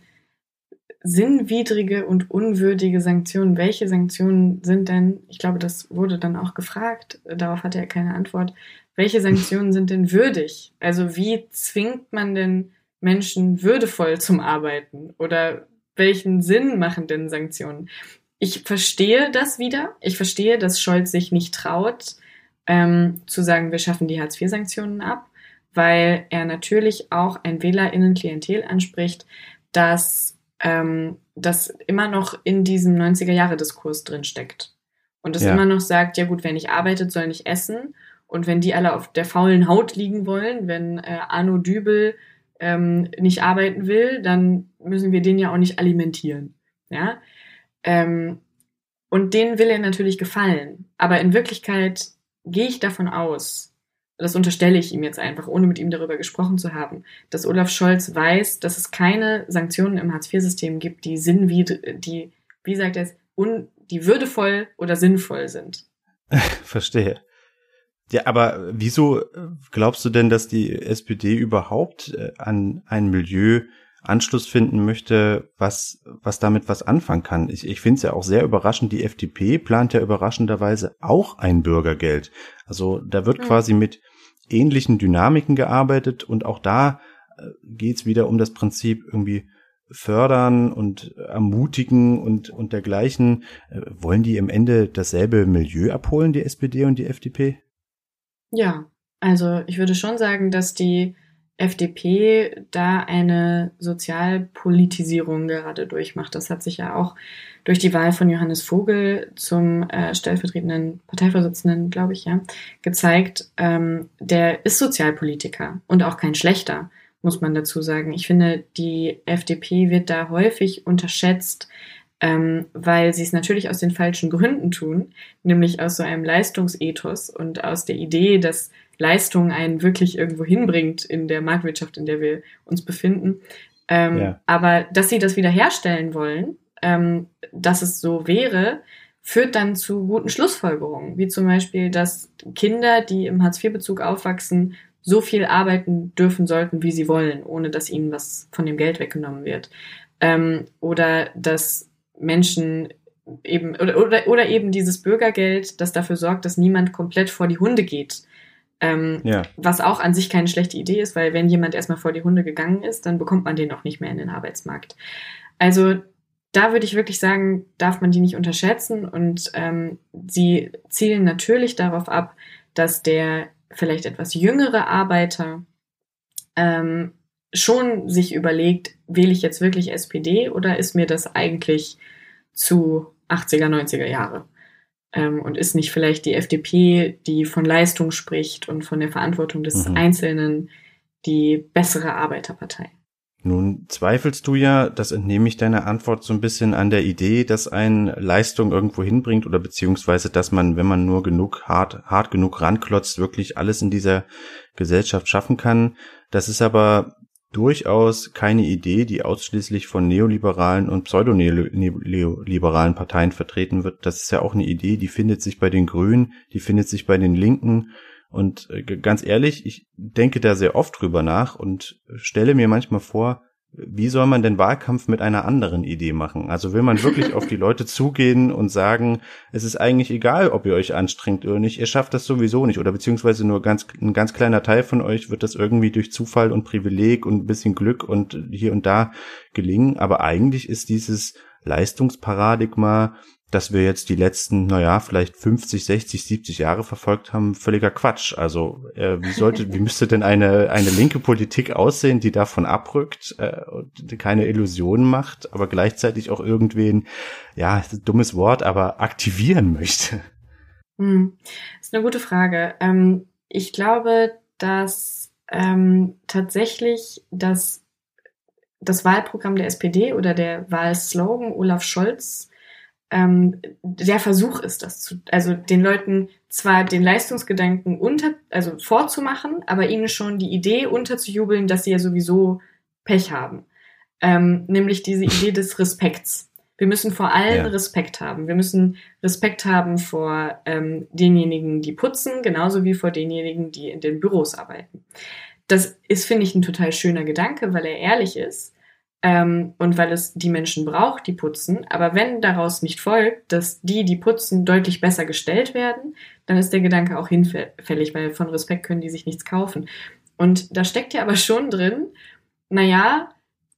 sinnwidrige und unwürdige Sanktionen. Welche Sanktionen sind denn, ich glaube, das wurde dann auch gefragt, darauf hatte er keine Antwort, welche Sanktionen sind denn würdig? Also wie zwingt man denn Menschen würdevoll zum Arbeiten? Oder welchen Sinn machen denn Sanktionen? Ich verstehe das wieder. Ich verstehe, dass Scholz sich nicht traut, ähm, zu sagen, wir schaffen die Hartz-IV-Sanktionen ab, weil er natürlich auch ein WählerInnen-Klientel anspricht, das, ähm, das immer noch in diesem 90er-Jahre-Diskurs drinsteckt. Und das ja. immer noch sagt, ja gut, wer nicht arbeitet, soll nicht essen. Und wenn die alle auf der faulen Haut liegen wollen, wenn äh, Arno Dübel ähm, nicht arbeiten will, dann müssen wir den ja auch nicht alimentieren. Ja. Ähm, und denen will er natürlich gefallen. Aber in Wirklichkeit gehe ich davon aus, das unterstelle ich ihm jetzt einfach, ohne mit ihm darüber gesprochen zu haben, dass Olaf Scholz weiß, dass es keine Sanktionen im Hartz-IV-System gibt, die sinnwidrig, die, wie sagt er es, die würdevoll oder sinnvoll sind. Verstehe. Ja, aber wieso glaubst du denn, dass die SPD überhaupt äh, an ein Milieu Anschluss finden möchte, was, was damit was anfangen kann? Ich, ich finde es ja auch sehr überraschend, die FDP plant ja überraschenderweise auch ein Bürgergeld. Also da wird mhm. quasi mit ähnlichen Dynamiken gearbeitet und auch da äh, geht's wieder um das Prinzip irgendwie fördern und ermutigen und, und dergleichen. Äh, wollen die im Ende dasselbe Milieu abholen, die SPD und die FDP? Ja, also ich würde schon sagen, dass die FDP da eine Sozialpolitisierung gerade durchmacht. Das hat sich ja auch durch die Wahl von Johannes Vogel zum äh, stellvertretenden Parteivorsitzenden, glaube ich, ja, gezeigt. Ähm, der ist Sozialpolitiker und auch kein schlechter, muss man dazu sagen. Ich finde, die FDP wird da häufig unterschätzt, ähm, weil sie es natürlich aus den falschen Gründen tun, nämlich aus so einem Leistungsethos und aus der Idee, dass Leistung einen wirklich irgendwo hinbringt in der Marktwirtschaft, in der wir uns befinden. Ähm, ja. Aber dass sie das wieder herstellen wollen, ähm, dass es so wäre, führt dann zu guten Schlussfolgerungen, wie zum Beispiel, dass Kinder, die im Hartz-IV-Bezug aufwachsen, so viel arbeiten dürfen sollten, wie sie wollen, ohne dass ihnen was von dem Geld weggenommen wird. Ähm, oder dass Menschen eben, oder, oder, oder eben dieses Bürgergeld, das dafür sorgt, dass niemand komplett vor die Hunde geht. Ähm, ja. Was auch an sich keine schlechte Idee ist, weil wenn jemand erstmal vor die Hunde gegangen ist, dann bekommt man den auch nicht mehr in den Arbeitsmarkt. Also da würde ich wirklich sagen, darf man die nicht unterschätzen und ähm, sie zielen natürlich darauf ab, dass der vielleicht etwas jüngere Arbeiter ähm, schon sich überlegt, wähle ich jetzt wirklich SPD oder ist mir das eigentlich zu 80er, 90er Jahre? Ähm, und ist nicht vielleicht die FDP, die von Leistung spricht und von der Verantwortung des mhm. Einzelnen, die bessere Arbeiterpartei? Nun zweifelst du ja, das entnehme ich deiner Antwort so ein bisschen an der Idee, dass ein Leistung irgendwo hinbringt oder beziehungsweise, dass man, wenn man nur genug hart, hart genug ranklotzt, wirklich alles in dieser Gesellschaft schaffen kann. Das ist aber durchaus keine Idee, die ausschließlich von neoliberalen und pseudoneoliberalen Parteien vertreten wird. Das ist ja auch eine Idee, die findet sich bei den Grünen, die findet sich bei den Linken und äh, ganz ehrlich, ich denke da sehr oft drüber nach und stelle mir manchmal vor, wie soll man denn Wahlkampf mit einer anderen Idee machen? Also will man wirklich auf die Leute zugehen und sagen, es ist eigentlich egal, ob ihr euch anstrengt oder nicht, ihr schafft das sowieso nicht oder beziehungsweise nur ganz, ein ganz kleiner Teil von euch wird das irgendwie durch Zufall und Privileg und ein bisschen Glück und hier und da gelingen. Aber eigentlich ist dieses Leistungsparadigma dass wir jetzt die letzten, naja, vielleicht 50, 60, 70 Jahre verfolgt haben, völliger Quatsch. Also äh, wie sollte, wie müsste denn eine, eine linke Politik aussehen, die davon abrückt äh, und keine Illusionen macht, aber gleichzeitig auch irgendwen, ja, dummes Wort, aber aktivieren möchte? Hm. Ist eine gute Frage. Ähm, ich glaube, dass ähm, tatsächlich das, das Wahlprogramm der SPD oder der Wahlslogan Olaf Scholz ähm, der Versuch ist, das zu, also den Leuten zwar den Leistungsgedanken unter, also vorzumachen, aber ihnen schon die Idee unterzujubeln, dass sie ja sowieso Pech haben. Ähm, nämlich diese Idee des Respekts. Wir müssen vor allen ja. Respekt haben. Wir müssen Respekt haben vor ähm, denjenigen, die putzen, genauso wie vor denjenigen, die in den Büros arbeiten. Das ist, finde ich, ein total schöner Gedanke, weil er ehrlich ist ähm, und weil es die Menschen braucht, die putzen. Aber wenn daraus nicht folgt, dass die, die putzen, deutlich besser gestellt werden, dann ist der Gedanke auch hinfällig, weil von Respekt können die sich nichts kaufen. Und da steckt ja aber schon drin, naja,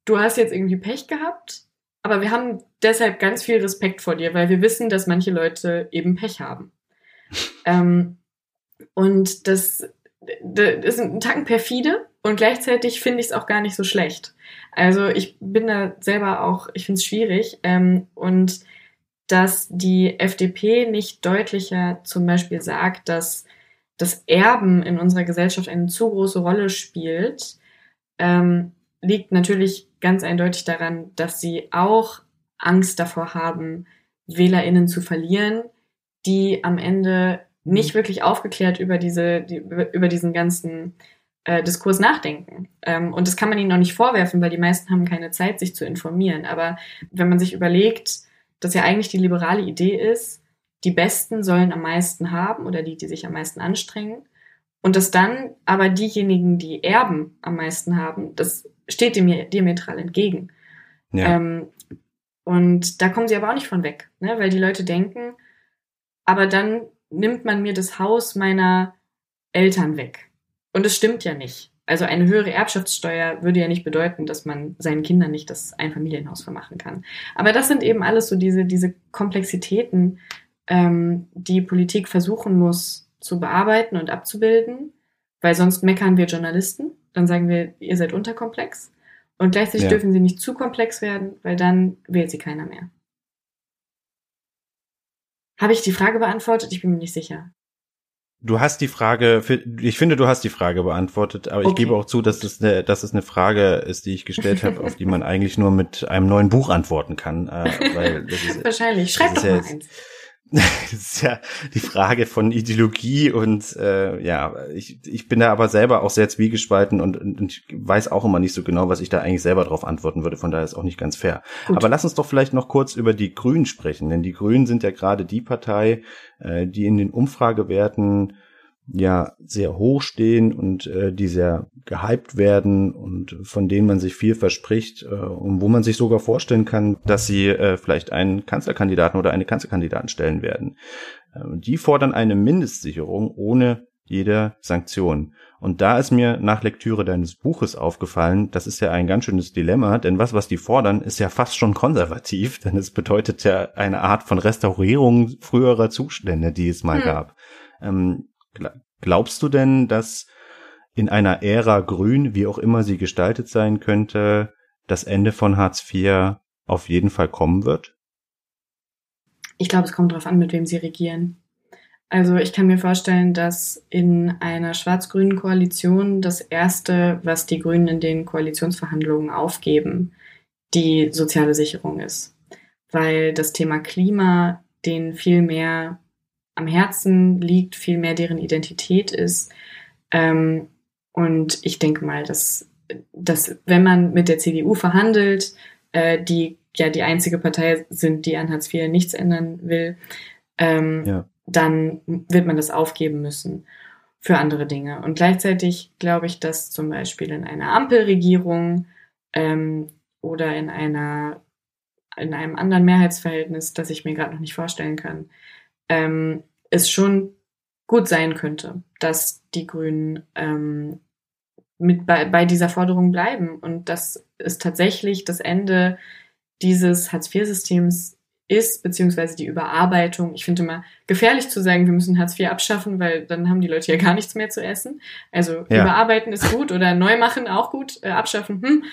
du hast jetzt irgendwie Pech gehabt, aber wir haben deshalb ganz viel Respekt vor dir, weil wir wissen, dass manche Leute eben Pech haben. ähm, und das, das ist ein Tacken perfide und gleichzeitig finde ich es auch gar nicht so schlecht. Also ich bin da selber auch, ich finde es schwierig. Ähm, und dass die FDP nicht deutlicher zum Beispiel sagt, dass das Erben in unserer Gesellschaft eine zu große Rolle spielt, ähm, liegt natürlich ganz eindeutig daran, dass sie auch Angst davor haben, WählerInnen zu verlieren, die am Ende nicht mhm. wirklich aufgeklärt über diese, die, über diesen ganzen äh, Diskurs nachdenken. Ähm, und das kann man ihnen auch nicht vorwerfen, weil die meisten haben keine Zeit, sich zu informieren. Aber wenn man sich überlegt, dass ja eigentlich die liberale Idee ist, die Besten sollen am meisten haben oder die, die sich am meisten anstrengen. Und dass dann aber diejenigen, die Erben am meisten haben, das steht dem diametral entgegen. Ja. Ähm, und da kommen sie aber auch nicht von weg, ne? weil die Leute denken, aber dann nimmt man mir das Haus meiner Eltern weg. Und es stimmt ja nicht. Also eine höhere Erbschaftssteuer würde ja nicht bedeuten, dass man seinen Kindern nicht das Einfamilienhaus vermachen kann. Aber das sind eben alles so diese, diese Komplexitäten, ähm, die Politik versuchen muss zu bearbeiten und abzubilden, weil sonst meckern wir Journalisten, dann sagen wir, ihr seid unterkomplex. Und gleichzeitig ja. dürfen sie nicht zu komplex werden, weil dann wählt sie keiner mehr. Habe ich die Frage beantwortet? Ich bin mir nicht sicher. Du hast die Frage, ich finde, du hast die Frage beantwortet, aber okay. ich gebe auch zu, dass es eine, dass es eine Frage ist, die ich gestellt habe, auf die man eigentlich nur mit einem neuen Buch antworten kann. Äh, weil das ist, Wahrscheinlich. Schreib doch mal eins. das ist ja die Frage von Ideologie und äh, ja, ich, ich bin da aber selber auch sehr zwiegespalten und, und, und ich weiß auch immer nicht so genau, was ich da eigentlich selber darauf antworten würde, von daher ist auch nicht ganz fair. Gut. Aber lass uns doch vielleicht noch kurz über die Grünen sprechen, denn die Grünen sind ja gerade die Partei, äh, die in den Umfragewerten ja sehr hoch stehen und äh, die sehr gehypt werden und von denen man sich viel verspricht äh, und wo man sich sogar vorstellen kann, dass sie äh, vielleicht einen Kanzlerkandidaten oder eine Kanzlerkandidaten stellen werden. Äh, die fordern eine Mindestsicherung ohne jede Sanktion. Und da ist mir nach Lektüre deines Buches aufgefallen, das ist ja ein ganz schönes Dilemma, denn was, was die fordern, ist ja fast schon konservativ, denn es bedeutet ja eine Art von Restaurierung früherer Zustände, die es mal hm. gab. Ähm, Glaubst du denn, dass in einer Ära grün, wie auch immer sie gestaltet sein könnte, das Ende von Hartz IV auf jeden Fall kommen wird? Ich glaube, es kommt darauf an, mit wem sie regieren. Also ich kann mir vorstellen, dass in einer schwarz-grünen Koalition das Erste, was die Grünen in den Koalitionsverhandlungen aufgeben, die soziale Sicherung ist. Weil das Thema Klima denen viel mehr am Herzen liegt, viel mehr deren Identität ist. Ähm, und ich denke mal, dass, dass wenn man mit der CDU verhandelt, äh, die ja die einzige Partei sind, die an Hartz IV nichts ändern will, ähm, ja. dann wird man das aufgeben müssen für andere Dinge. Und gleichzeitig glaube ich, dass zum Beispiel in einer Ampelregierung ähm, oder in einer in einem anderen Mehrheitsverhältnis, das ich mir gerade noch nicht vorstellen kann, ähm, es schon gut sein könnte, dass die Grünen ähm, mit bei, bei dieser Forderung bleiben und dass es tatsächlich das Ende dieses Hartz-IV-Systems ist, beziehungsweise die Überarbeitung. Ich finde immer gefährlich zu sagen, wir müssen Hartz IV abschaffen, weil dann haben die Leute ja gar nichts mehr zu essen. Also ja. überarbeiten ist gut oder neu machen auch gut, äh, abschaffen, hm.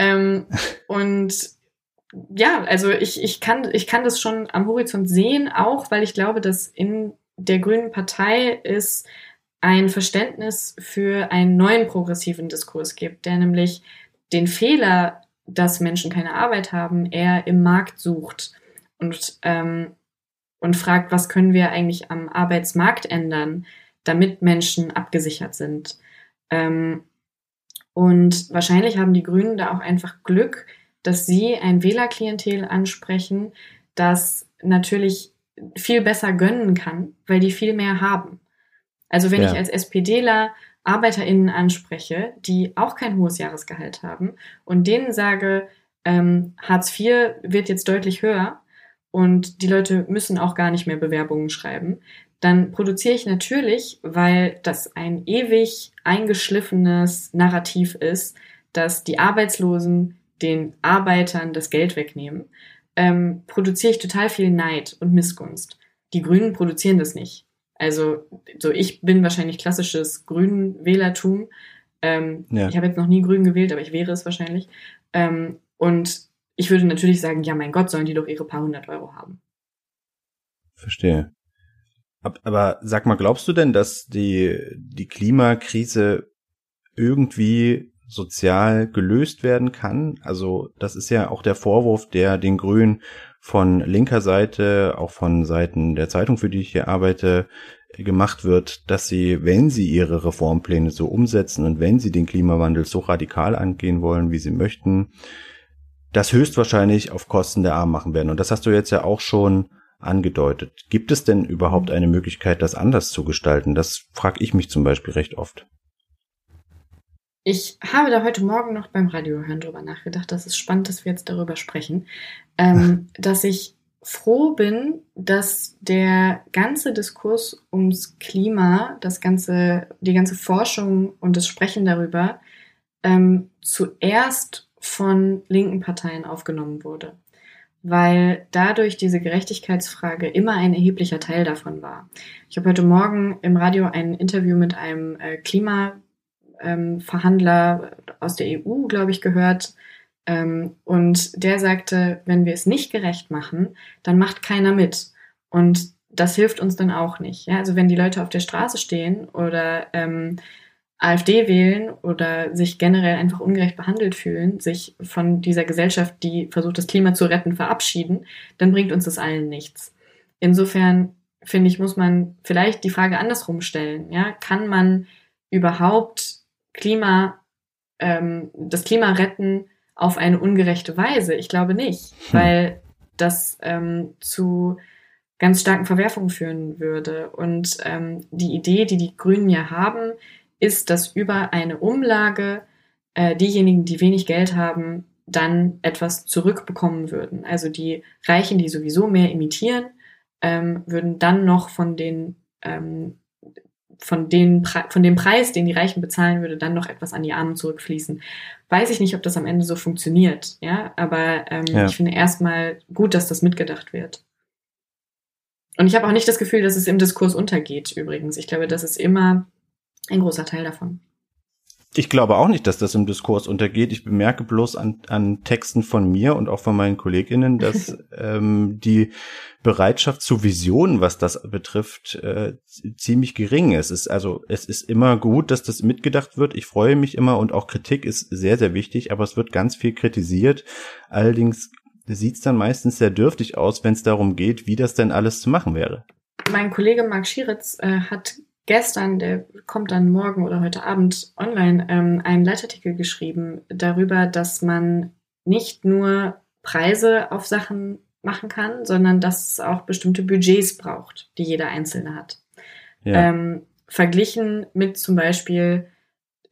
Ähm, und ja, also ich, ich, kann, ich kann das schon am Horizont sehen, auch weil ich glaube, dass in der Grünen Partei ist ein Verständnis für einen neuen progressiven Diskurs gibt, der nämlich den Fehler, dass Menschen keine Arbeit haben, eher im Markt sucht und, ähm, und fragt, was können wir eigentlich am Arbeitsmarkt ändern, damit Menschen abgesichert sind. Ähm, und wahrscheinlich haben die Grünen da auch einfach Glück, dass sie ein Wählerklientel ansprechen, das natürlich viel besser gönnen kann, weil die viel mehr haben. Also wenn ja. ich als SPDler ArbeiterInnen anspreche, die auch kein hohes Jahresgehalt haben und denen sage, ähm, Hartz IV wird jetzt deutlich höher und die Leute müssen auch gar nicht mehr Bewerbungen schreiben, dann produziere ich natürlich, weil das ein ewig eingeschliffenes Narrativ ist, dass die Arbeitslosen den Arbeitern das Geld wegnehmen, ähm, produziere ich total viel Neid und Missgunst. Die Grünen produzieren das nicht. Also, so ich bin wahrscheinlich klassisches Grünen-Wählertum. Ähm, ja. Ich habe jetzt noch nie Grün gewählt, aber ich wäre es wahrscheinlich. Ähm, und ich würde natürlich sagen, ja, mein Gott, sollen die doch ihre paar hundert Euro haben. Verstehe. Aber sag mal, glaubst du denn, dass die, die Klimakrise irgendwie sozial gelöst werden kann. Also das ist ja auch der Vorwurf, der den Grünen von linker Seite, auch von Seiten der Zeitung, für die ich hier arbeite, gemacht wird, dass sie, wenn sie ihre Reformpläne so umsetzen und wenn sie den Klimawandel so radikal angehen wollen, wie sie möchten, das höchstwahrscheinlich auf Kosten der Armen machen werden. Und das hast du jetzt ja auch schon angedeutet. Gibt es denn überhaupt eine Möglichkeit, das anders zu gestalten? Das frage ich mich zum Beispiel recht oft. Ich habe da heute Morgen noch beim Radiohören drüber nachgedacht. Das ist spannend, dass wir jetzt darüber sprechen. Ähm, dass ich froh bin, dass der ganze Diskurs ums Klima, das ganze, die ganze Forschung und das Sprechen darüber ähm, zuerst von linken Parteien aufgenommen wurde. Weil dadurch diese Gerechtigkeitsfrage immer ein erheblicher Teil davon war. Ich habe heute Morgen im Radio ein Interview mit einem äh, Klima ähm, Verhandler aus der EU, glaube ich, gehört. Ähm, und der sagte, wenn wir es nicht gerecht machen, dann macht keiner mit. Und das hilft uns dann auch nicht. Ja? Also wenn die Leute auf der Straße stehen oder ähm, AfD wählen oder sich generell einfach ungerecht behandelt fühlen, sich von dieser Gesellschaft, die versucht, das Klima zu retten, verabschieden, dann bringt uns das allen nichts. insofern finde ich, muss man vielleicht die Frage andersrum stellen. Ja, kann man überhaupt Klima, ähm, das Klima retten auf eine ungerechte Weise? Ich glaube nicht, hm. weil das ähm, zu ganz starken Verwerfungen führen würde. Und ähm, die Idee, die die Grünen ja haben, ist, dass über eine Umlage äh, diejenigen, die wenig Geld haben, dann etwas zurückbekommen würden. Also die Reichen, die sowieso mehr imitieren, ähm, würden dann noch von den ähm, von, den von dem Preis, den die Reichen bezahlen würde, dann noch etwas an die Armen zurückfließen. Weiß ich nicht, ob das am Ende so funktioniert, ja, aber ähm, ja. ich finde erstmal gut, dass das mitgedacht wird. Und ich habe auch nicht das Gefühl, dass es im Diskurs untergeht, übrigens. Ich glaube, das ist immer ein großer Teil davon. Ich glaube auch nicht, dass das im Diskurs untergeht. Ich bemerke bloß an, an Texten von mir und auch von meinen KollegInnen, dass ähm, die Bereitschaft zu Visionen, was das betrifft, äh, ziemlich gering ist. Es ist. Also es ist immer gut, dass das mitgedacht wird. Ich freue mich immer und auch Kritik ist sehr, sehr wichtig, aber es wird ganz viel kritisiert. Allerdings sieht es dann meistens sehr dürftig aus, wenn es darum geht, wie das denn alles zu machen wäre. Mein Kollege Marc Schieritz äh, hat gestern, der kommt dann morgen oder heute Abend online, ähm, einen Leitartikel geschrieben darüber, dass man nicht nur Preise auf Sachen machen kann, sondern dass es auch bestimmte Budgets braucht, die jeder Einzelne hat. Ja. Ähm, verglichen mit zum Beispiel,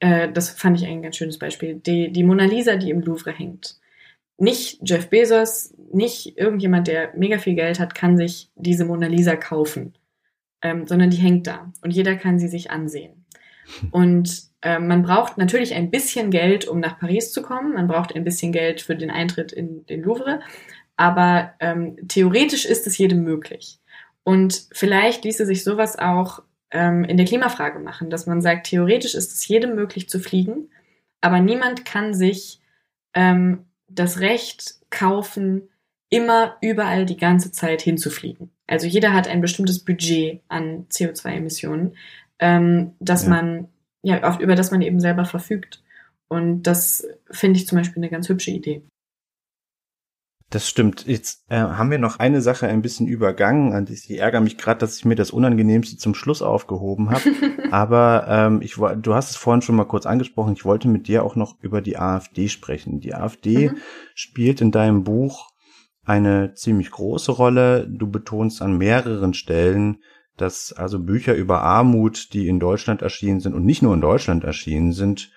äh, das fand ich ein ganz schönes Beispiel, die, die Mona Lisa, die im Louvre hängt. Nicht Jeff Bezos, nicht irgendjemand, der mega viel Geld hat, kann sich diese Mona Lisa kaufen ähm, sondern die hängt da und jeder kann sie sich ansehen. Und äh, man braucht natürlich ein bisschen Geld, um nach Paris zu kommen. Man braucht ein bisschen Geld für den Eintritt in den Louvre. Aber ähm, theoretisch ist es jedem möglich. Und vielleicht ließe sich sowas auch ähm, in der Klimafrage machen, dass man sagt, theoretisch ist es jedem möglich zu fliegen, aber niemand kann sich ähm, das Recht kaufen, immer überall die ganze Zeit hinzufliegen. Also jeder hat ein bestimmtes Budget an CO2-Emissionen, ähm, dass ja. man, ja, auf, über das man eben selber verfügt. Und das finde ich zum Beispiel eine ganz hübsche Idee. Das stimmt. Jetzt äh, haben wir noch eine Sache ein bisschen übergangen. Ich ärgere mich gerade, dass ich mir das Unangenehmste zum Schluss aufgehoben habe. Aber ähm, ich, du hast es vorhin schon mal kurz angesprochen. Ich wollte mit dir auch noch über die AfD sprechen. Die AfD mhm. spielt in deinem Buch eine ziemlich große Rolle. Du betonst an mehreren Stellen, dass also Bücher über Armut, die in Deutschland erschienen sind und nicht nur in Deutschland erschienen sind,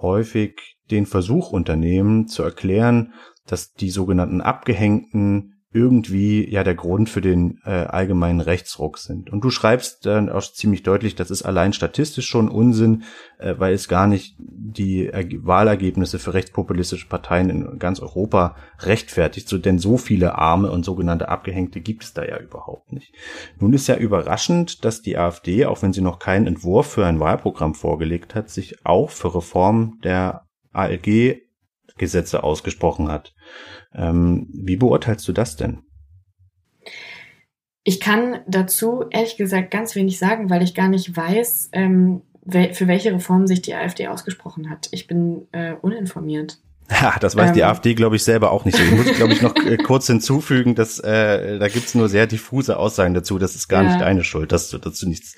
häufig den Versuch unternehmen zu erklären, dass die sogenannten Abgehängten irgendwie ja der Grund für den äh, allgemeinen Rechtsruck sind. Und du schreibst dann auch ziemlich deutlich, das ist allein statistisch schon Unsinn, äh, weil es gar nicht die er Wahlergebnisse für rechtspopulistische Parteien in ganz Europa rechtfertigt, so denn so viele Arme und sogenannte Abgehängte gibt es da ja überhaupt nicht. Nun ist ja überraschend, dass die AfD, auch wenn sie noch keinen Entwurf für ein Wahlprogramm vorgelegt hat, sich auch für Reform der ALG Gesetze ausgesprochen hat. Ähm, wie beurteilst du das denn? Ich kann dazu ehrlich gesagt ganz wenig sagen, weil ich gar nicht weiß, ähm, für welche Reform sich die AfD ausgesprochen hat. Ich bin äh, uninformiert. Ja, das weiß ähm, die AfD, glaube ich, selber auch nicht so. Ich muss, glaube ich, noch äh, kurz hinzufügen, dass äh, da gibt's nur sehr diffuse Aussagen dazu. Das ist gar ja. nicht deine Schuld, dass du dazu nichts.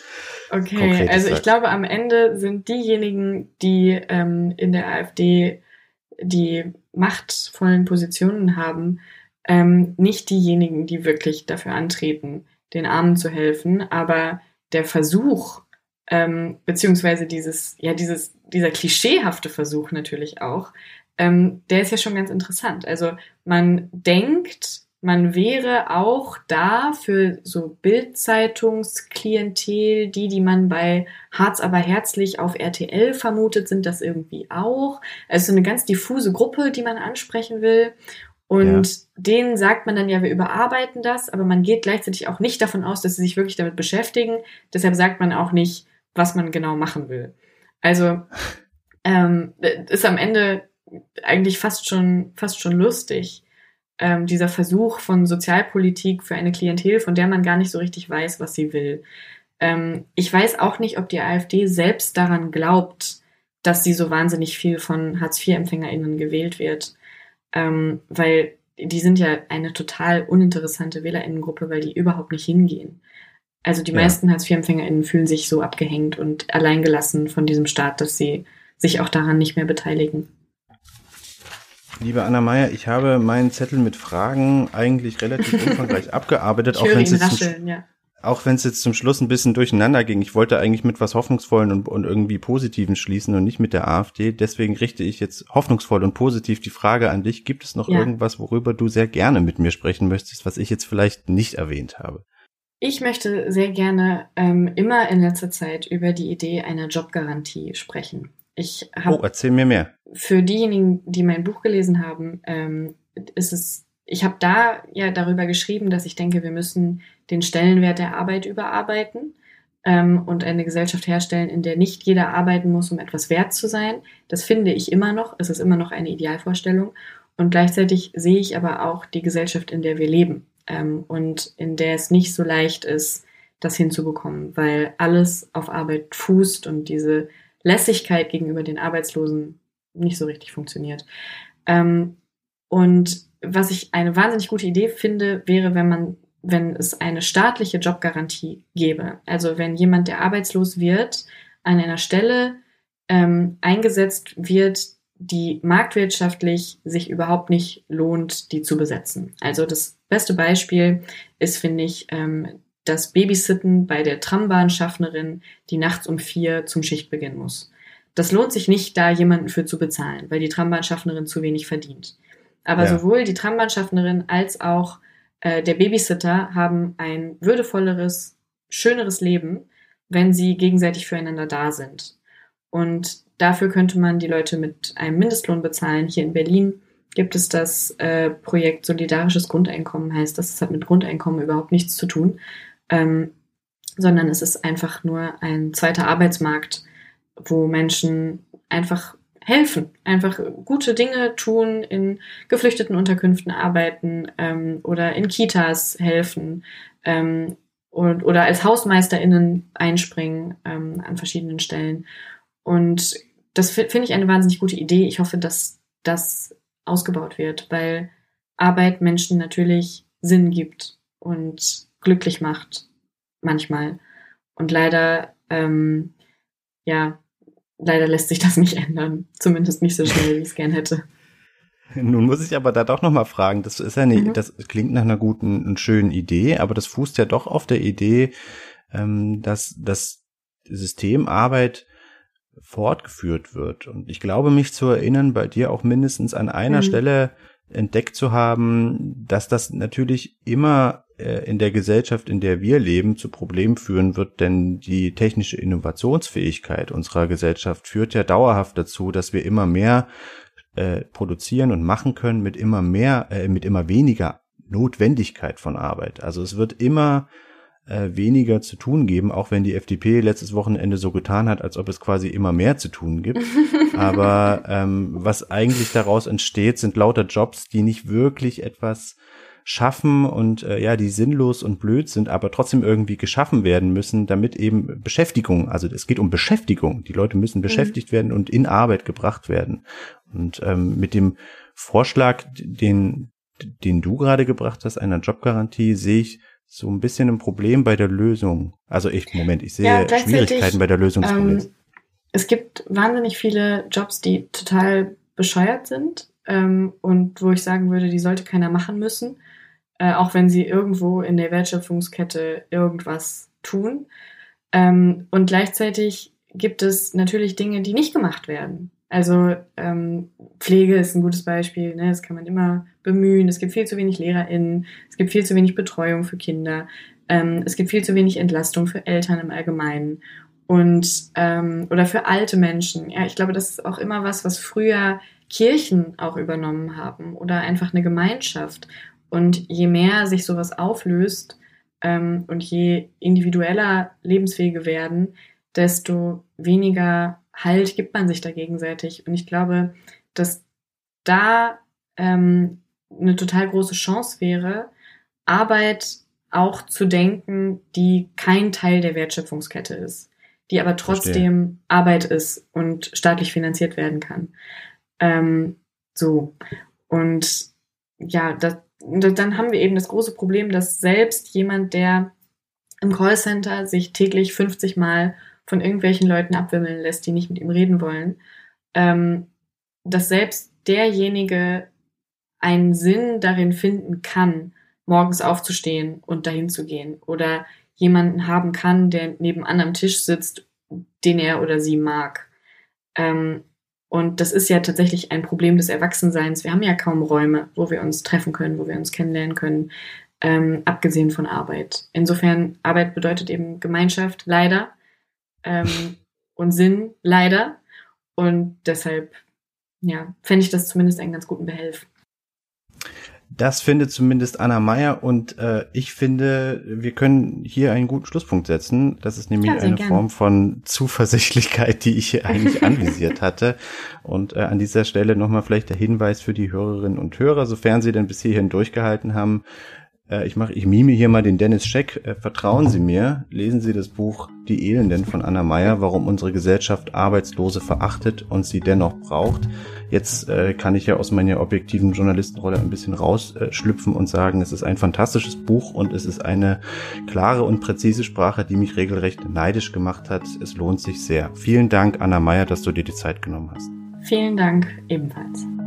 Okay, Konkretes also ich sagst. glaube, am Ende sind diejenigen, die ähm, in der AfD die machtvollen Positionen haben, ähm, nicht diejenigen, die wirklich dafür antreten, den Armen zu helfen, aber der Versuch, ähm, beziehungsweise dieses, ja, dieses, dieser klischeehafte Versuch natürlich auch, ähm, der ist ja schon ganz interessant. Also man denkt, man wäre auch da für so Bildzeitungsklientel, die, die man bei Harz aber herzlich auf RTL vermutet, sind das irgendwie auch. Also eine ganz diffuse Gruppe, die man ansprechen will. Und ja. denen sagt man dann ja, wir überarbeiten das, aber man geht gleichzeitig auch nicht davon aus, dass sie sich wirklich damit beschäftigen. Deshalb sagt man auch nicht, was man genau machen will. Also ähm, ist am Ende eigentlich fast schon fast schon lustig ähm, dieser Versuch von Sozialpolitik für eine Klientel, von der man gar nicht so richtig weiß, was sie will. Ähm, ich weiß auch nicht, ob die AfD selbst daran glaubt, dass sie so wahnsinnig viel von Hartz-IV-EmpfängerInnen gewählt wird. Ähm, weil die sind ja eine total uninteressante Wählerinnengruppe, weil die überhaupt nicht hingehen. Also die ja. meisten Hartz-IV-EmpfängerInnen fühlen sich so abgehängt und alleingelassen von diesem Staat, dass sie sich auch daran nicht mehr beteiligen. Liebe Anna Meyer, ich habe meinen Zettel mit Fragen eigentlich relativ umfangreich abgearbeitet, auch wenn es jetzt ja. jetzt zum Schluss ein bisschen durcheinander ging. Ich wollte eigentlich mit was Hoffnungsvollen und, und irgendwie Positiven schließen und nicht mit der AfD. Deswegen richte ich jetzt hoffnungsvoll und positiv die Frage an dich. Gibt es noch ja. irgendwas, worüber du sehr gerne mit mir sprechen möchtest, was ich jetzt vielleicht nicht erwähnt habe? Ich möchte sehr gerne ähm, immer in letzter Zeit über die Idee einer Jobgarantie sprechen. Ich oh, erzähl mir mehr. Für diejenigen, die mein Buch gelesen haben, ähm, ist es, ich habe da ja darüber geschrieben, dass ich denke, wir müssen den Stellenwert der Arbeit überarbeiten ähm, und eine Gesellschaft herstellen, in der nicht jeder arbeiten muss, um etwas wert zu sein. Das finde ich immer noch. Es ist immer noch eine Idealvorstellung. Und gleichzeitig sehe ich aber auch die Gesellschaft, in der wir leben ähm, und in der es nicht so leicht ist, das hinzubekommen, weil alles auf Arbeit fußt und diese Lässigkeit gegenüber den Arbeitslosen nicht so richtig funktioniert. Ähm, und was ich eine wahnsinnig gute Idee finde, wäre, wenn man, wenn es eine staatliche Jobgarantie gäbe. Also wenn jemand, der arbeitslos wird, an einer Stelle ähm, eingesetzt wird, die marktwirtschaftlich sich überhaupt nicht lohnt, die zu besetzen. Also das beste Beispiel ist, finde ich, ähm, das Babysitten bei der Trambahnschaffnerin, die nachts um vier zum Schichtbeginn muss. Das lohnt sich nicht, da jemanden für zu bezahlen, weil die Trambahnschaffnerin zu wenig verdient. Aber ja. sowohl die Trambahnschaffnerin als auch äh, der Babysitter haben ein würdevolleres, schöneres Leben, wenn sie gegenseitig füreinander da sind. Und dafür könnte man die Leute mit einem Mindestlohn bezahlen. Hier in Berlin gibt es das äh, Projekt Solidarisches Grundeinkommen, heißt das. Es hat mit Grundeinkommen überhaupt nichts zu tun ähm, sondern es ist einfach nur ein zweiter Arbeitsmarkt, wo Menschen einfach helfen, einfach gute Dinge tun, in geflüchteten Unterkünften arbeiten ähm, oder in Kitas helfen ähm, und, oder als HausmeisterInnen einspringen ähm, an verschiedenen Stellen. Und das finde ich eine wahnsinnig gute Idee. Ich hoffe, dass das ausgebaut wird, weil Arbeit Menschen natürlich Sinn gibt und glücklich macht, manchmal. Und leider, ähm, ja, leider lässt sich das nicht ändern. Zumindest nicht so schnell, wie ich es gern hätte. Nun muss ich aber da doch noch mal fragen, das ist ja nicht, mhm. das klingt nach einer guten und schönen Idee, aber das fußt ja doch auf der Idee, ähm, dass das System Arbeit fortgeführt wird. Und ich glaube, mich zu erinnern, bei dir auch mindestens an einer mhm. Stelle entdeckt zu haben, dass das natürlich immer in der Gesellschaft, in der wir leben, zu Problemen führen wird, denn die technische Innovationsfähigkeit unserer Gesellschaft führt ja dauerhaft dazu, dass wir immer mehr äh, produzieren und machen können mit immer mehr, äh, mit immer weniger Notwendigkeit von Arbeit. Also es wird immer äh, weniger zu tun geben, auch wenn die FDP letztes Wochenende so getan hat, als ob es quasi immer mehr zu tun gibt. Aber ähm, was eigentlich daraus entsteht, sind lauter Jobs, die nicht wirklich etwas schaffen und äh, ja, die sinnlos und blöd sind, aber trotzdem irgendwie geschaffen werden müssen, damit eben Beschäftigung, also es geht um Beschäftigung. Die Leute müssen mhm. beschäftigt werden und in Arbeit gebracht werden. Und ähm, mit dem Vorschlag, den, den du gerade gebracht hast, einer Jobgarantie, sehe ich so ein bisschen ein Problem bei der Lösung. Also ich, Moment, ich sehe ja, Schwierigkeiten bei der Lösung des Problems. Ähm, es gibt wahnsinnig viele Jobs, die total bescheuert sind ähm, und wo ich sagen würde, die sollte keiner machen müssen, äh, auch wenn sie irgendwo in der Wertschöpfungskette irgendwas tun. Ähm, und gleichzeitig gibt es natürlich Dinge, die nicht gemacht werden. Also ähm, Pflege ist ein gutes Beispiel, ne? das kann man immer bemühen. Es gibt viel zu wenig LehrerInnen, es gibt viel zu wenig Betreuung für Kinder, ähm, es gibt viel zu wenig Entlastung für Eltern im Allgemeinen und ähm, oder für alte Menschen. Ja, ich glaube, das ist auch immer was, was früher Kirchen auch übernommen haben oder einfach eine Gemeinschaft. Und je mehr sich sowas auflöst ähm, und je individueller Lebenswege werden, desto weniger Halt gibt man sich da gegenseitig. Und ich glaube, dass da ähm, eine total große Chance wäre, Arbeit auch zu denken, die kein Teil der Wertschöpfungskette ist, die aber trotzdem Verstehe. Arbeit ist und staatlich finanziert werden kann. Ähm, so. Und ja, das, dann haben wir eben das große Problem, dass selbst jemand, der im Callcenter sich täglich 50 Mal von irgendwelchen Leuten abwimmeln lässt, die nicht mit ihm reden wollen, ähm, dass selbst derjenige einen Sinn darin finden kann, morgens aufzustehen und dahin zu gehen oder jemanden haben kann, der nebenan am Tisch sitzt, den er oder sie mag. Ähm, und das ist ja tatsächlich ein Problem des Erwachsenseins. Wir haben ja kaum Räume, wo wir uns treffen können, wo wir uns kennenlernen können, ähm, abgesehen von Arbeit. Insofern, Arbeit bedeutet eben Gemeinschaft, leider, ähm, und Sinn, leider. Und deshalb, ja, fände ich das zumindest einen ganz guten Behelf. Das findet zumindest Anna Meyer und äh, ich finde, wir können hier einen guten Schlusspunkt setzen. Das ist nämlich eine gerne. Form von Zuversichtlichkeit, die ich hier eigentlich anvisiert hatte. Und äh, an dieser Stelle nochmal vielleicht der Hinweis für die Hörerinnen und Hörer, sofern sie denn bis hierhin durchgehalten haben, äh, ich mache, ich mime hier mal den Dennis Scheck. Äh, vertrauen Sie mir, lesen Sie das Buch Die Elenden von Anna Meyer, warum unsere Gesellschaft Arbeitslose verachtet und sie dennoch braucht. Jetzt äh, kann ich ja aus meiner objektiven Journalistenrolle ein bisschen rausschlüpfen und sagen, es ist ein fantastisches Buch und es ist eine klare und präzise Sprache, die mich regelrecht neidisch gemacht hat. Es lohnt sich sehr. Vielen Dank, Anna Meyer, dass du dir die Zeit genommen hast. Vielen Dank ebenfalls.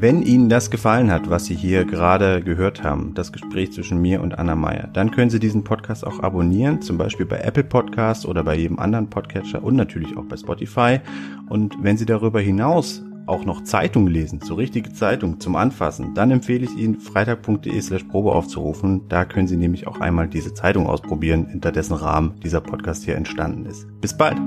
Wenn Ihnen das gefallen hat, was Sie hier gerade gehört haben, das Gespräch zwischen mir und Anna Meyer, dann können Sie diesen Podcast auch abonnieren, zum Beispiel bei Apple Podcasts oder bei jedem anderen Podcatcher und natürlich auch bei Spotify. Und wenn Sie darüber hinaus auch noch Zeitung lesen, so richtige Zeitung zum Anfassen, dann empfehle ich Ihnen freitag.de slash Probe aufzurufen. Da können Sie nämlich auch einmal diese Zeitung ausprobieren, hinter dessen Rahmen dieser Podcast hier entstanden ist. Bis bald!